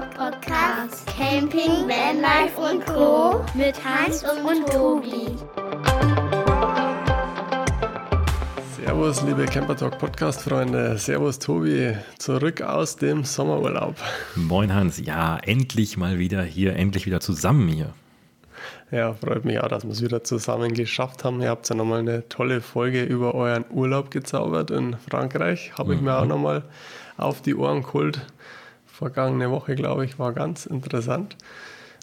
Podcast. Camping, Vanlife und Co. Mit Hans und Tobi. Servus, liebe Camper Talk Podcast Freunde. Servus, Tobi. Zurück aus dem Sommerurlaub. Moin, Hans. Ja, endlich mal wieder hier, endlich wieder zusammen hier. Ja, freut mich auch, dass wir es wieder zusammen geschafft haben. Ihr habt ja nochmal eine tolle Folge über euren Urlaub gezaubert in Frankreich. Habe ich mir auch mhm. nochmal auf die Ohren geholt. Vergangene Woche, glaube ich, war ganz interessant.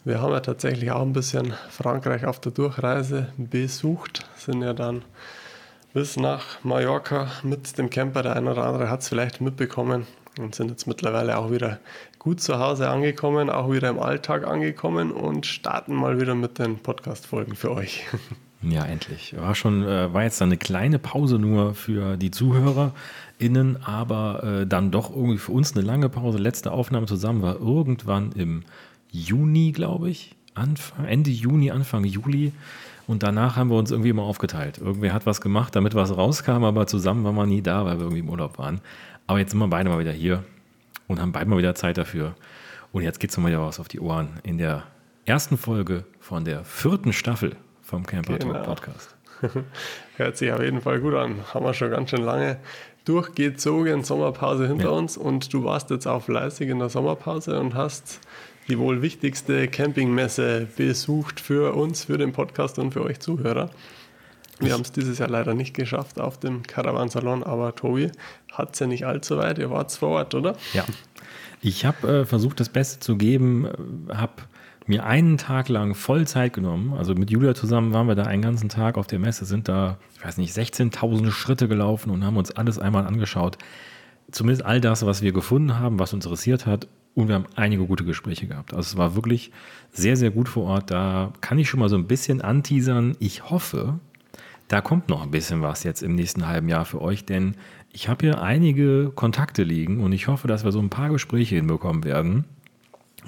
Wir haben ja tatsächlich auch ein bisschen Frankreich auf der Durchreise besucht, sind ja dann bis nach Mallorca mit dem Camper. Der eine oder andere hat es vielleicht mitbekommen und sind jetzt mittlerweile auch wieder gut zu Hause angekommen, auch wieder im Alltag angekommen und starten mal wieder mit den Podcast-Folgen für euch. Ja, endlich. War schon, äh, war jetzt eine kleine Pause nur für die ZuhörerInnen, aber äh, dann doch irgendwie für uns eine lange Pause. Letzte Aufnahme zusammen war irgendwann im Juni, glaube ich. Anfang, Ende Juni, Anfang Juli. Und danach haben wir uns irgendwie immer aufgeteilt. Irgendwer hat was gemacht, damit was rauskam, aber zusammen waren wir nie da, weil wir irgendwie im Urlaub waren. Aber jetzt sind wir beide mal wieder hier und haben beide mal wieder Zeit dafür. Und jetzt geht es mal wieder was auf die Ohren in der ersten Folge von der vierten Staffel vom Camper genau. Talk Podcast. Hört sich auf jeden Fall gut an. Haben wir schon ganz schön lange durchgezogen, Sommerpause hinter ja. uns und du warst jetzt auch fleißig in der Sommerpause und hast die wohl wichtigste Campingmesse besucht für uns, für den Podcast und für euch Zuhörer. Wir haben es dieses Jahr leider nicht geschafft auf dem Caravansalon, aber Tobi hat es ja nicht allzu weit. Ihr wart vor Ort, oder? Ja. Ich habe äh, versucht, das Beste zu geben, äh, habe mir einen Tag lang voll Zeit genommen. Also mit Julia zusammen waren wir da einen ganzen Tag auf der Messe, sind da, ich weiß nicht, 16.000 Schritte gelaufen und haben uns alles einmal angeschaut. Zumindest all das, was wir gefunden haben, was uns interessiert hat und wir haben einige gute Gespräche gehabt. Also es war wirklich sehr, sehr gut vor Ort. Da kann ich schon mal so ein bisschen anteasern. Ich hoffe, da kommt noch ein bisschen was jetzt im nächsten halben Jahr für euch, denn ich habe hier einige Kontakte liegen und ich hoffe, dass wir so ein paar Gespräche hinbekommen werden.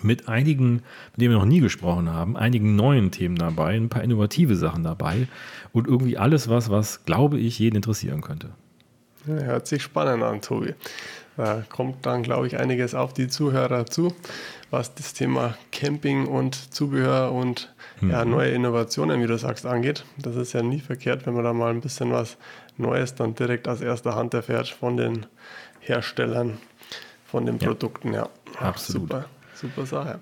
Mit einigen, mit denen wir noch nie gesprochen haben, einigen neuen Themen dabei, ein paar innovative Sachen dabei und irgendwie alles was, was, glaube ich, jeden interessieren könnte. Ja, hört sich spannend an, Tobi. Da kommt dann, glaube ich, einiges auf die Zuhörer zu, was das Thema Camping und Zubehör und mhm. ja, neue Innovationen, wie du sagst, angeht. Das ist ja nie verkehrt, wenn man da mal ein bisschen was Neues dann direkt aus erster Hand erfährt von den Herstellern, von den ja. Produkten. Ja, absolut. Super. Super Sache.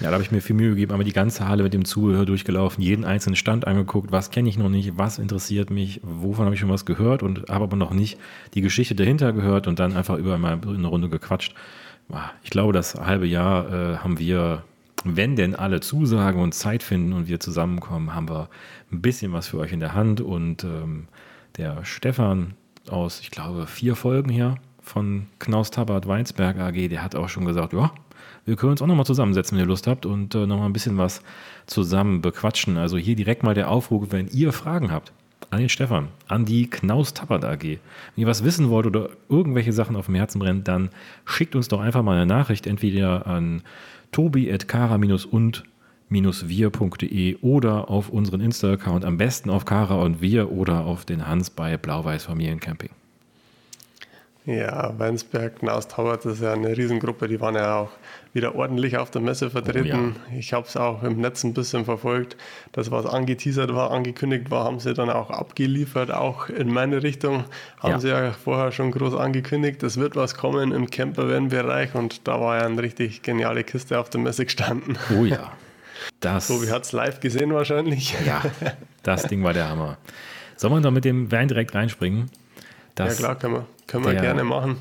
Ja, da habe ich mir viel Mühe gegeben, aber die ganze Halle mit dem Zubehör durchgelaufen, jeden einzelnen Stand angeguckt, was kenne ich noch nicht, was interessiert mich, wovon habe ich schon was gehört und habe aber noch nicht die Geschichte dahinter gehört und dann einfach über mal eine Runde gequatscht. Ich glaube, das halbe Jahr äh, haben wir, wenn denn alle zusagen und Zeit finden und wir zusammenkommen, haben wir ein bisschen was für euch in der Hand und ähm, der Stefan aus, ich glaube, vier Folgen her von Knaus Tabat Weinsberg AG, der hat auch schon gesagt, ja, wir können uns auch nochmal zusammensetzen, wenn ihr Lust habt und äh, nochmal ein bisschen was zusammen bequatschen. Also hier direkt mal der Aufruf, wenn ihr Fragen habt an den Stefan, an die Knaus Tappert AG. Wenn ihr was wissen wollt oder irgendwelche Sachen auf dem Herzen brennen, dann schickt uns doch einfach mal eine Nachricht, entweder an tobi.kara-und wir.de oder auf unseren Insta-Account, am besten auf Kara und wir oder auf den Hans bei Blau-Weiß Familiencamping. Ja, Weinsberg, Knaus Taubert, das ist ja eine Riesengruppe, die waren ja auch wieder ordentlich auf der Messe vertreten. Oh, ja. Ich habe es auch im Netz ein bisschen verfolgt. Das, was angeteasert war, angekündigt war, haben sie dann auch abgeliefert, auch in meine Richtung. Haben ja. sie ja vorher schon groß angekündigt, es wird was kommen im Campervan-Bereich und da war ja eine richtig geniale Kiste auf der Messe gestanden. Oh ja. Das, so, wie hat es live gesehen wahrscheinlich. Ja, das Ding war der Hammer. Sollen wir da mit dem Van direkt reinspringen? ja klar, können wir. Können wir gerne machen.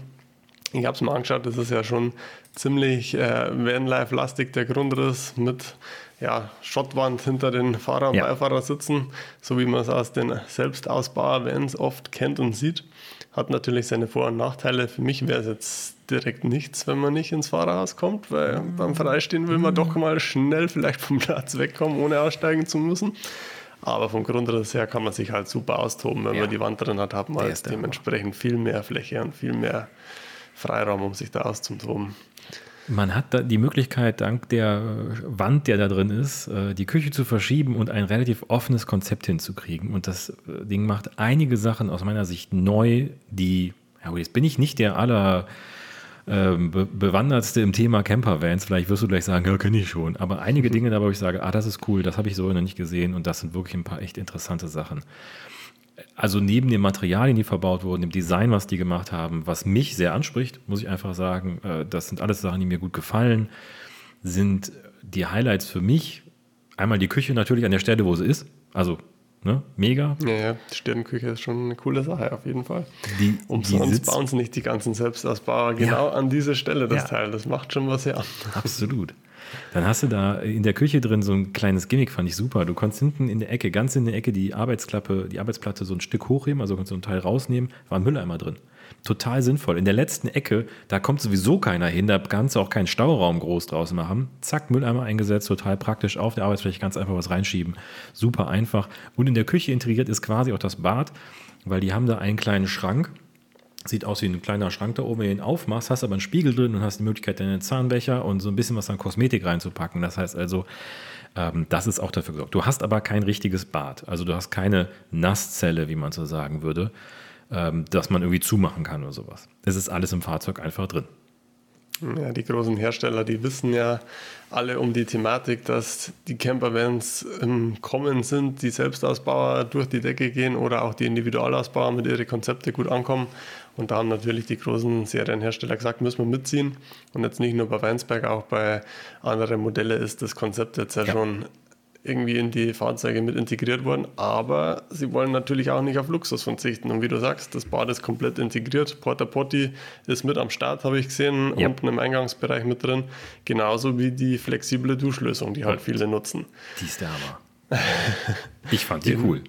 Ich habe es mal angeschaut, das ist ja schon ziemlich äh, Vanlife-lastig, der Grundriss mit ja, Schottwand hinter den Fahrer- und ja. Beifahrersitzen, so wie man es aus den Selbstausbauer-Vans oft kennt und sieht. Hat natürlich seine Vor- und Nachteile. Für mich wäre es jetzt direkt nichts, wenn man nicht ins Fahrerhaus kommt, weil beim Freistehen will man doch mal schnell vielleicht vom Platz wegkommen, ohne aussteigen zu müssen. Aber vom Grundriss her kann man sich halt super austoben. Wenn ja. man die Wand drin hat, hat man halt dementsprechend viel mehr Fläche und viel mehr Freiraum, um sich da auszutoben. Man hat da die Möglichkeit, dank der Wand, der da drin ist, äh, die Küche zu verschieben und ein relativ offenes Konzept hinzukriegen. Und das äh, Ding macht einige Sachen aus meiner Sicht neu, die, ja, jetzt bin ich nicht der aller ähm, Be Bewandertste im Thema Campervans. Vielleicht wirst du gleich sagen, ja, kenne ich schon. Aber einige Dinge dabei, wo ich sage, ah, das ist cool, das habe ich so noch nicht gesehen und das sind wirklich ein paar echt interessante Sachen. Also neben den Materialien, die verbaut wurden, dem Design, was die gemacht haben, was mich sehr anspricht, muss ich einfach sagen, äh, das sind alles Sachen, die mir gut gefallen, sind die Highlights für mich einmal die Küche natürlich an der Stelle, wo sie ist. Also Ne? Mega. Ja, ja, die Stirnküche ist schon eine coole Sache, auf jeden Fall. Die, Umsonst die bauen sie nicht die ganzen Selbstausbauer genau ja. an dieser Stelle das ja. Teil. Das macht schon was her. Absolut. Dann hast du da in der Küche drin so ein kleines Gimmick, fand ich super. Du konntest hinten in der Ecke, ganz in der Ecke, die Arbeitsklappe, die Arbeitsplatte so ein Stück hochheben, also konntest du einen Teil rausnehmen, war ein Mülleimer drin total sinnvoll. In der letzten Ecke, da kommt sowieso keiner hin, da kannst du auch keinen Stauraum groß draus machen. Zack, Mülleimer eingesetzt, total praktisch auf der Arbeitsfläche, ganz einfach was reinschieben. Super einfach. Und in der Küche integriert ist quasi auch das Bad, weil die haben da einen kleinen Schrank. Sieht aus wie ein kleiner Schrank da oben, wenn du ihn aufmachst, hast aber einen Spiegel drin und hast die Möglichkeit, deine Zahnbecher und so ein bisschen was an Kosmetik reinzupacken. Das heißt also, ähm, das ist auch dafür gesorgt. Du hast aber kein richtiges Bad. Also du hast keine Nasszelle, wie man so sagen würde ähm, dass man irgendwie zumachen kann oder sowas. Es ist alles im Fahrzeug einfach drin. Ja, die großen Hersteller, die wissen ja alle um die Thematik, dass die Campervans im Kommen sind, die Selbstausbauer durch die Decke gehen oder auch die Individualausbauer mit ihren Konzepten gut ankommen. Und da haben natürlich die großen Serienhersteller gesagt, müssen wir mitziehen. Und jetzt nicht nur bei Weinsberg, auch bei anderen Modellen ist das Konzept jetzt ja, ja. schon irgendwie in die Fahrzeuge mit integriert worden. Aber sie wollen natürlich auch nicht auf Luxus verzichten. Und wie du sagst, das Bad ist komplett integriert. Porta Potti ist mit am Start, habe ich gesehen, ja. unten im Eingangsbereich mit drin. Genauso wie die flexible Duschlösung, die halt viele nutzen. Die ist der Hammer. ich fand die cool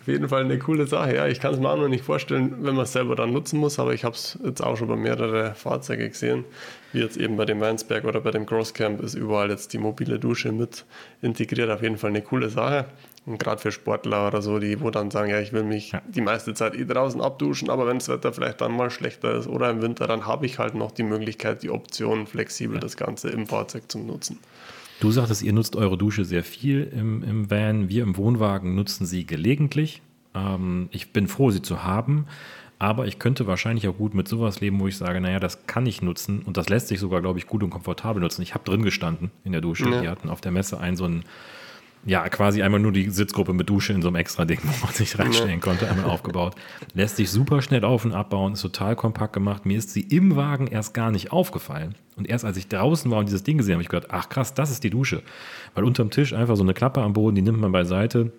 auf jeden Fall eine coole Sache. Ja, ich kann es mir auch noch nicht vorstellen, wenn man es selber dann nutzen muss, aber ich habe es jetzt auch schon bei mehreren Fahrzeugen gesehen, wie jetzt eben bei dem Weinsberg oder bei dem Crosscamp ist überall jetzt die mobile Dusche mit integriert. Auf jeden Fall eine coole Sache. Und gerade für Sportler oder so, die wo dann sagen, ja, ich will mich ja. die meiste Zeit eh draußen abduschen, aber wenn das Wetter vielleicht dann mal schlechter ist oder im Winter, dann habe ich halt noch die Möglichkeit, die Option flexibel ja. das Ganze im Fahrzeug zu nutzen. Du sagtest, ihr nutzt eure Dusche sehr viel im, im Van. Wir im Wohnwagen nutzen sie gelegentlich. Ähm, ich bin froh, sie zu haben. Aber ich könnte wahrscheinlich auch gut mit sowas leben, wo ich sage, naja, das kann ich nutzen und das lässt sich sogar, glaube ich, gut und komfortabel nutzen. Ich habe drin gestanden in der Dusche. Ja. Die hatten auf der Messe einen so einen ja, quasi einmal nur die Sitzgruppe mit Dusche in so einem extra Ding, wo man sich reinstellen konnte, einmal aufgebaut. Lässt sich super schnell auf- und abbauen, ist total kompakt gemacht. Mir ist sie im Wagen erst gar nicht aufgefallen. Und erst als ich draußen war und dieses Ding gesehen habe, habe ich gedacht, ach krass, das ist die Dusche. Weil unterm Tisch einfach so eine Klappe am Boden, die nimmt man beiseite,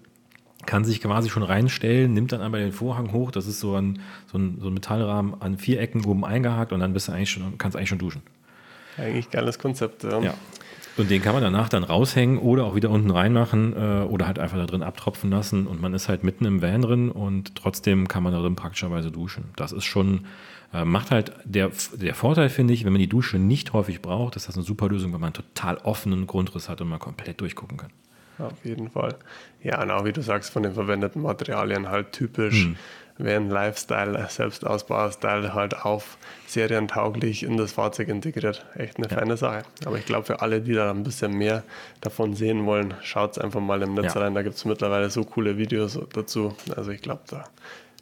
kann sich quasi schon reinstellen, nimmt dann einmal den Vorhang hoch, das ist so ein, so ein, so ein Metallrahmen an vier Ecken oben eingehakt und dann bist du eigentlich schon, kannst eigentlich schon duschen. Eigentlich geiles Konzept, ja. ja. Und den kann man danach dann raushängen oder auch wieder unten reinmachen äh, oder halt einfach da drin abtropfen lassen und man ist halt mitten im Van drin und trotzdem kann man da drin praktischerweise duschen. Das ist schon, äh, macht halt der, der Vorteil, finde ich, wenn man die Dusche nicht häufig braucht, ist das eine super Lösung, weil man einen total offenen Grundriss hat und man komplett durchgucken kann. Auf jeden Fall. Ja, und auch wie du sagst, von den verwendeten Materialien halt typisch. Hm Van Lifestyle, Selbstausbau-Style halt auf serientauglich in das Fahrzeug integriert. Echt eine ja. feine Sache. Aber ich glaube, für alle, die da ein bisschen mehr davon sehen wollen, schaut es einfach mal im Netz ja. rein. Da gibt es mittlerweile so coole Videos dazu. Also ich glaube, da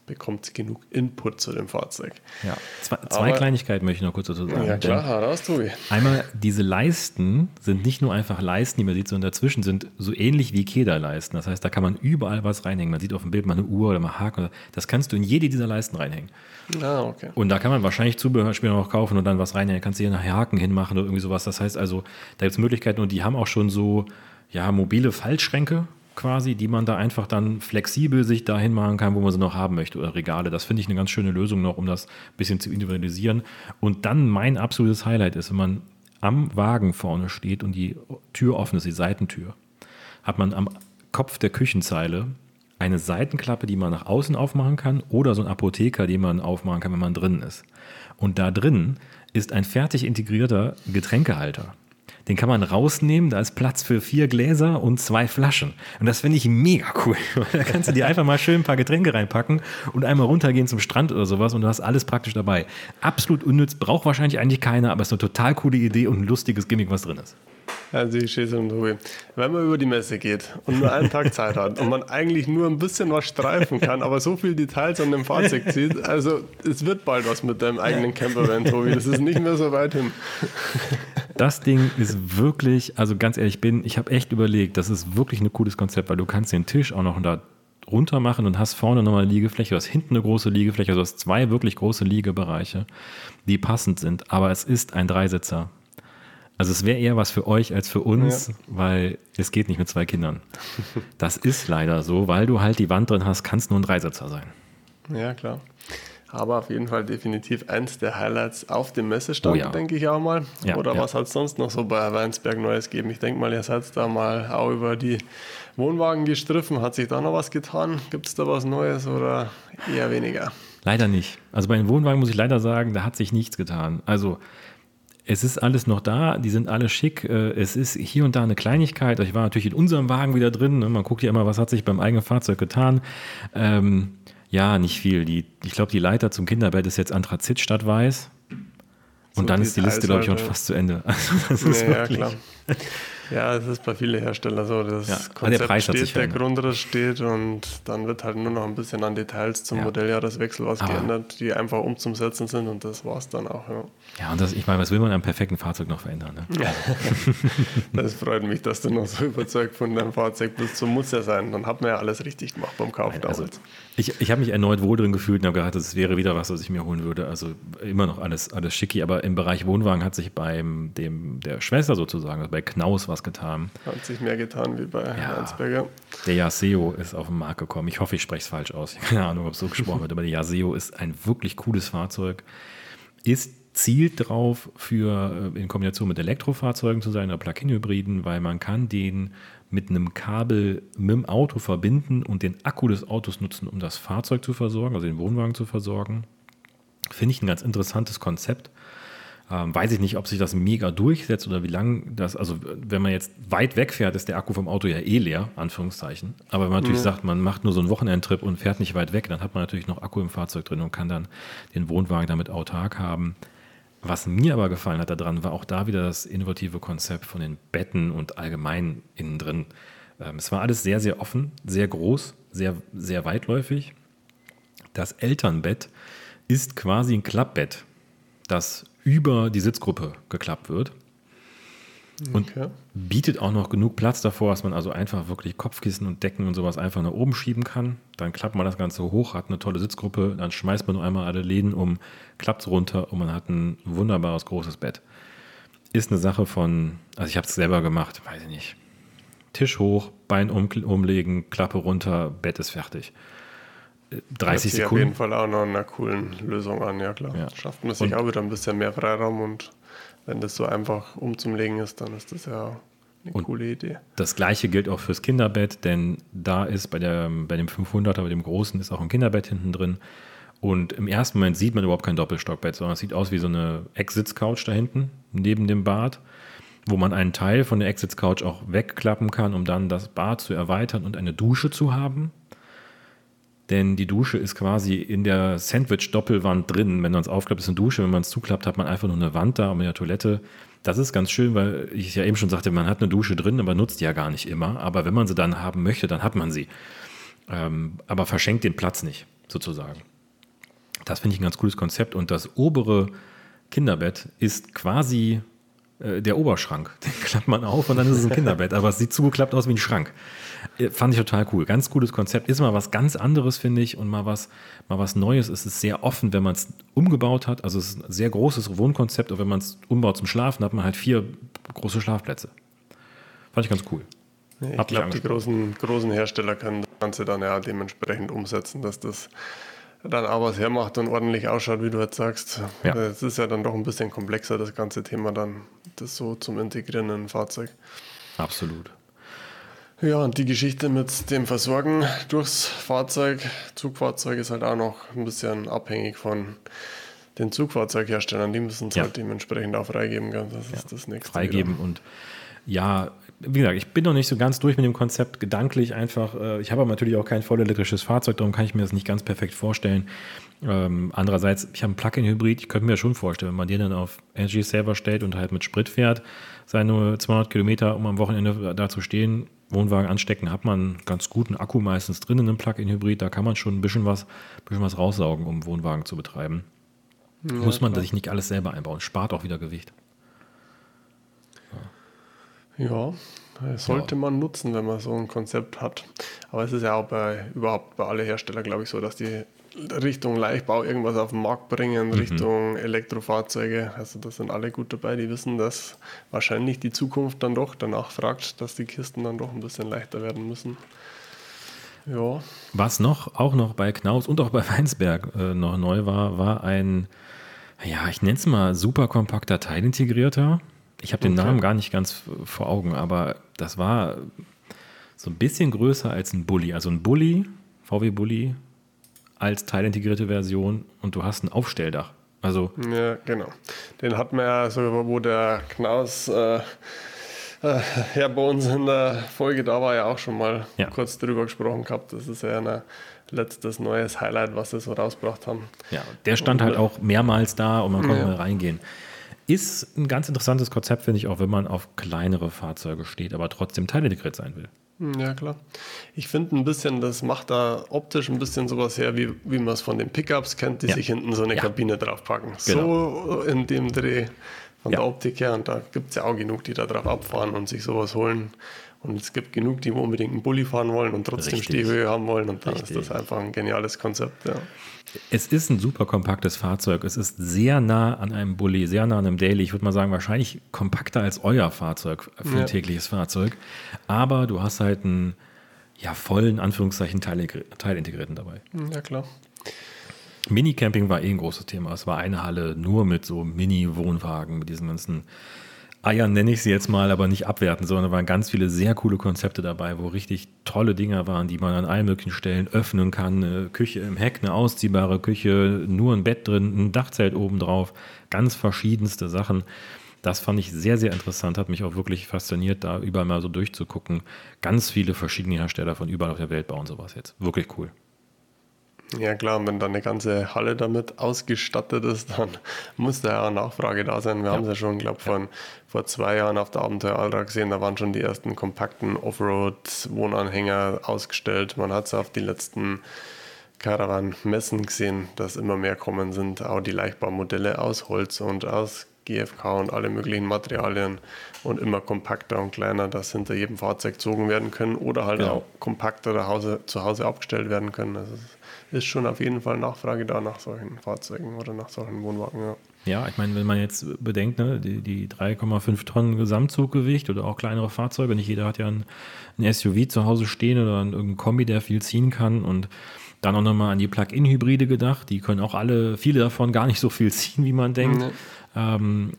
bekommt genug Input zu dem Fahrzeug. Ja, zwei, zwei Aber, Kleinigkeiten möchte ich noch kurz dazu sagen. Ja klar, heraus, Tobi. Einmal, diese Leisten sind nicht nur einfach Leisten, die man sieht, sondern dazwischen sind so ähnlich wie Kederleisten. Das heißt, da kann man überall was reinhängen. Man sieht auf dem Bild mal eine Uhr oder mal Haken. Das kannst du in jede dieser Leisten reinhängen. Ah, okay. Und da kann man wahrscheinlich Zubehör später noch kaufen und dann was reinhängen. Kannst du hier einen Haken hinmachen oder irgendwie sowas. Das heißt also, da gibt es Möglichkeiten und die haben auch schon so ja, mobile Fallschränke quasi, die man da einfach dann flexibel sich dahin machen kann, wo man sie noch haben möchte oder Regale. Das finde ich eine ganz schöne Lösung noch, um das ein bisschen zu individualisieren. Und dann mein absolutes Highlight ist, wenn man am Wagen vorne steht und die Tür offen ist, die Seitentür, hat man am Kopf der Küchenzeile eine Seitenklappe, die man nach außen aufmachen kann oder so ein Apotheker, den man aufmachen kann, wenn man drin ist. Und da drin ist ein fertig integrierter Getränkehalter. Den kann man rausnehmen, da ist Platz für vier Gläser und zwei Flaschen. Und das finde ich mega cool. da kannst du dir einfach mal schön ein paar Getränke reinpacken und einmal runtergehen zum Strand oder sowas und du hast alles praktisch dabei. Absolut unnütz, braucht wahrscheinlich eigentlich keiner, aber es ist eine total coole Idee und ein lustiges Gimmick, was drin ist. Also ich schätze und Tobi. Wenn man über die Messe geht und nur einen Tag Zeit hat und man eigentlich nur ein bisschen was streifen kann, aber so viele Details an dem Fahrzeug zieht, also es wird bald was mit deinem eigenen Campervan, Tobi. Das ist nicht mehr so weit hin. Das Ding ist wirklich, also ganz ehrlich, bin, ich habe echt überlegt, das ist wirklich ein cooles Konzept, weil du kannst den Tisch auch noch da runter machen und hast vorne nochmal eine Liegefläche, du hast hinten eine große Liegefläche, also du hast zwei wirklich große Liegebereiche, die passend sind, aber es ist ein Dreisitzer. Also es wäre eher was für euch als für uns, ja. weil es geht nicht mit zwei Kindern. Das ist leider so, weil du halt die Wand drin hast, kann es nur ein Dreisitzer sein. Ja, klar. Aber auf jeden Fall definitiv eins der Highlights auf dem Messestand, oh ja. denke ich auch mal. Ja, Oder was hat es sonst noch so bei Weinsberg Neues geben? Ich denke mal, ihr seid da mal auch über die Wohnwagen gestriffen. Hat sich da noch was getan? Gibt es da was Neues oder eher weniger? Leider nicht. Also bei den Wohnwagen muss ich leider sagen, da hat sich nichts getan. Also es ist alles noch da, die sind alle schick. Äh, es ist hier und da eine Kleinigkeit. Ich war natürlich in unserem Wagen wieder drin. Ne? Man guckt ja immer, was hat sich beim eigenen Fahrzeug getan. Ähm, ja, nicht viel. Die, ich glaube, die Leiter zum Kinderbett ist jetzt Anthrazit statt Weiß. Und so dann ist die Liste, glaube ich, auch fast zu Ende. Also das ist ja, ja, klar. Ja, es ist bei vielen Herstellern so. Das ja, Konzept der Preis steht, der Grundriss steht und dann wird halt nur noch ein bisschen an Details zum ja. Modelljahreswechsel was Aber geändert, die einfach umzusetzen sind und das war es dann auch. Ja, ja und das, ich meine, was will man am perfekten Fahrzeug noch verändern? Ne? Ja. das freut mich, dass du noch so überzeugt von deinem Fahrzeug bist. So muss ja sein. Dann hat man ja alles richtig gemacht beim Kauf Nein, also, ich ich habe mich erneut wohl drin gefühlt und habe gedacht, das wäre wieder was, was ich mir holen würde. Also immer noch alles, alles schicki, aber im Bereich Wohnwagen hat sich beim dem, der Schwester sozusagen, also bei Knaus was getan. Hat sich mehr getan wie bei ja, Heinsberger. Der Yaseo ist auf den Markt gekommen. Ich hoffe, ich spreche es falsch aus. Keine Ahnung, ob es so gesprochen wird, aber der Yaseo ist ein wirklich cooles Fahrzeug. Ist zielt darauf, für äh, in Kombination mit Elektrofahrzeugen zu sein oder Plug-in-Hybriden, weil man kann den mit einem Kabel mit dem Auto verbinden und den Akku des Autos nutzen, um das Fahrzeug zu versorgen, also den Wohnwagen zu versorgen. Finde ich ein ganz interessantes Konzept. Ähm, weiß ich nicht, ob sich das mega durchsetzt oder wie lang das, also wenn man jetzt weit wegfährt, ist der Akku vom Auto ja eh leer, Anführungszeichen. Aber wenn man natürlich ja. sagt, man macht nur so einen Wochenendtrip und fährt nicht weit weg, dann hat man natürlich noch Akku im Fahrzeug drin und kann dann den Wohnwagen damit autark haben. Was mir aber gefallen hat daran, war auch da wieder das innovative Konzept von den Betten und allgemein innen drin. Ähm, es war alles sehr, sehr offen, sehr groß, sehr, sehr weitläufig. Das Elternbett ist quasi ein Klappbett, das über die Sitzgruppe geklappt wird. Und okay. bietet auch noch genug Platz davor, dass man also einfach wirklich Kopfkissen und Decken und sowas einfach nach oben schieben kann. Dann klappt man das Ganze hoch, hat eine tolle Sitzgruppe, dann schmeißt man nur einmal alle Läden um, klappt es runter und man hat ein wunderbares großes Bett. Ist eine Sache von, also ich habe es selber gemacht, weiß ich nicht. Tisch hoch, Bein um, umlegen, Klappe runter, Bett ist fertig. 30 Sekunden. auf jeden Fall auch noch einer coolen Lösung an, ja klar. Ja. Schafft man sich und auch wieder ein bisschen mehr Freiraum und wenn das so einfach umzulegen ist, dann ist das ja eine und coole Idee. Das gleiche gilt auch fürs Kinderbett, denn da ist bei, der, bei dem 500er, bei dem großen, ist auch ein Kinderbett hinten drin. Und im ersten Moment sieht man überhaupt kein Doppelstockbett, sondern es sieht aus wie so eine Ex-Sitz-Couch da hinten, neben dem Bad, wo man einen Teil von der Ex-Sitz-Couch auch wegklappen kann, um dann das Bad zu erweitern und eine Dusche zu haben denn die Dusche ist quasi in der Sandwich-Doppelwand drin. Wenn man es aufklappt, ist eine Dusche. Wenn man es zuklappt, hat man einfach nur eine Wand da mit der Toilette. Das ist ganz schön, weil ich ja eben schon sagte, man hat eine Dusche drin, aber nutzt die ja gar nicht immer. Aber wenn man sie dann haben möchte, dann hat man sie. Ähm, aber verschenkt den Platz nicht, sozusagen. Das finde ich ein ganz cooles Konzept. Und das obere Kinderbett ist quasi äh, der Oberschrank. Den klappt man auf und dann ist es ein Kinderbett. Aber es sieht zugeklappt aus wie ein Schrank. Äh, fand ich total cool. Ganz cooles Konzept. Ist mal was ganz anderes, finde ich, und mal was, mal was Neues. Es ist sehr offen, wenn man es umgebaut hat. Also es ist ein sehr großes Wohnkonzept. Und wenn man es umbaut zum Schlafen, hat man halt vier große Schlafplätze. Fand ich ganz cool. ich glaube, die großen, großen Hersteller können das Ganze dann ja dementsprechend umsetzen, dass das dann auch was hermacht und ordentlich ausschaut, wie du jetzt sagst. Ja. Es ist ja dann doch ein bisschen komplexer, das ganze Thema dann, das so zum Integrieren in ein Fahrzeug. Absolut. Ja, und die Geschichte mit dem Versorgen durchs Fahrzeug, Zugfahrzeug, ist halt auch noch ein bisschen abhängig von den Zugfahrzeugherstellern. Die müssen es ja. halt dementsprechend auch freigeben. Das ist ja. das nächste. Freigeben wieder. und ja, wie gesagt, ich bin noch nicht so ganz durch mit dem Konzept, gedanklich einfach. Äh, ich habe aber natürlich auch kein vollelektrisches Fahrzeug, darum kann ich mir das nicht ganz perfekt vorstellen. Ähm, andererseits, ich habe einen Plug-in-Hybrid, ich könnte mir schon vorstellen, wenn man den dann auf Energy Saver stellt und halt mit Sprit fährt, seine 200 Kilometer, um am Wochenende da zu stehen, Wohnwagen anstecken, hat man einen ganz guten Akku meistens drin in einem Plug-in-Hybrid. Da kann man schon ein bisschen was, bisschen was raussaugen, um Wohnwagen zu betreiben. Ja, Muss man klar. sich nicht alles selber einbauen. Spart auch wieder Gewicht. Ja, sollte ja. man nutzen, wenn man so ein Konzept hat. Aber es ist ja auch bei überhaupt bei allen Herstellern, glaube ich, so, dass die Richtung Leichtbau irgendwas auf den Markt bringen, mhm. Richtung Elektrofahrzeuge. Also da sind alle gut dabei, die wissen, dass wahrscheinlich die Zukunft dann doch danach fragt, dass die Kisten dann doch ein bisschen leichter werden müssen. Ja. Was noch, auch noch bei Knaus und auch bei Weinsberg äh, noch neu war, war ein, ja, ich nenne es mal super kompakter Teilintegrierter. Ich habe den okay. Namen gar nicht ganz vor Augen, aber das war so ein bisschen größer als ein Bulli. Also ein Bulli, VW Bulli, als teilintegrierte Version und du hast ein Aufstelldach. Also ja, genau. Den hat man ja so, wo der Knaus äh, äh, ja, bei uns in der Folge da war ja auch schon mal ja. kurz drüber gesprochen gehabt. Das ist ja ein letztes neues Highlight, was sie so rausgebracht haben. Ja, der stand und, halt auch mehrmals da und man konnte ja. mal reingehen. Ist ein ganz interessantes Konzept, finde ich, auch wenn man auf kleinere Fahrzeuge steht, aber trotzdem teilintegriert sein will. Hm, ja, klar. Ich finde ein bisschen, das macht da optisch ein bisschen sowas her, wie, wie man es von den Pickups kennt, die ja. sich hinten so eine ja. Kabine draufpacken. Genau. So in dem Dreh von ja. der Optik her. Und da gibt es ja auch genug, die da drauf abfahren und sich sowas holen. Und es gibt genug, die unbedingt einen Bulli fahren wollen und trotzdem Richtig. Stehhöhe haben wollen. Und dann Richtig. ist das einfach ein geniales Konzept. Ja. Es ist ein super kompaktes Fahrzeug. Es ist sehr nah an einem Bulli, sehr nah an einem Daily. Ich würde mal sagen, wahrscheinlich kompakter als euer Fahrzeug für ein ja. tägliches Fahrzeug. Aber du hast halt einen ja, vollen, Anführungszeichen, Teilintegrierten dabei. Ja, klar. Mini-Camping war eh ein großes Thema. Es war eine Halle nur mit so Mini-Wohnwagen, mit diesen ganzen Eiern nenne ich sie jetzt mal, aber nicht abwerten, sondern da waren ganz viele sehr coole Konzepte dabei, wo richtig tolle Dinger waren, die man an allen möglichen Stellen öffnen kann. Eine Küche im Heck, eine ausziehbare Küche, nur ein Bett drin, ein Dachzelt oben drauf, ganz verschiedenste Sachen. Das fand ich sehr, sehr interessant, hat mich auch wirklich fasziniert, da überall mal so durchzugucken. Ganz viele verschiedene Hersteller von überall auf der Welt bauen sowas jetzt. Wirklich cool. Ja klar, wenn dann eine ganze Halle damit ausgestattet ist, dann muss da ja auch Nachfrage da sein. Wir ja. haben es ja schon, glaube ich, vor zwei Jahren auf der Abenteuer Alltag gesehen, da waren schon die ersten kompakten Offroad-Wohnanhänger ausgestellt. Man hat es auf die letzten Caravan-Messen gesehen, dass immer mehr kommen sind, auch die Leichtbaumodelle aus Holz und aus GFK und alle möglichen Materialien und immer kompakter und kleiner, dass hinter jedem Fahrzeug gezogen werden können oder halt genau. auch kompakter zu Hause abgestellt werden können. Also ist schon auf jeden Fall Nachfrage da nach solchen Fahrzeugen oder nach solchen Wohnwagen. Ja. Ja, ich meine, wenn man jetzt bedenkt, ne, die, die 3,5 Tonnen Gesamtzuggewicht oder auch kleinere Fahrzeuge, nicht jeder hat ja ein, ein SUV zu Hause stehen oder einen Kombi, der viel ziehen kann und dann auch nochmal an die Plug-in-Hybride gedacht, die können auch alle, viele davon gar nicht so viel ziehen, wie man denkt. Mhm. Ähm,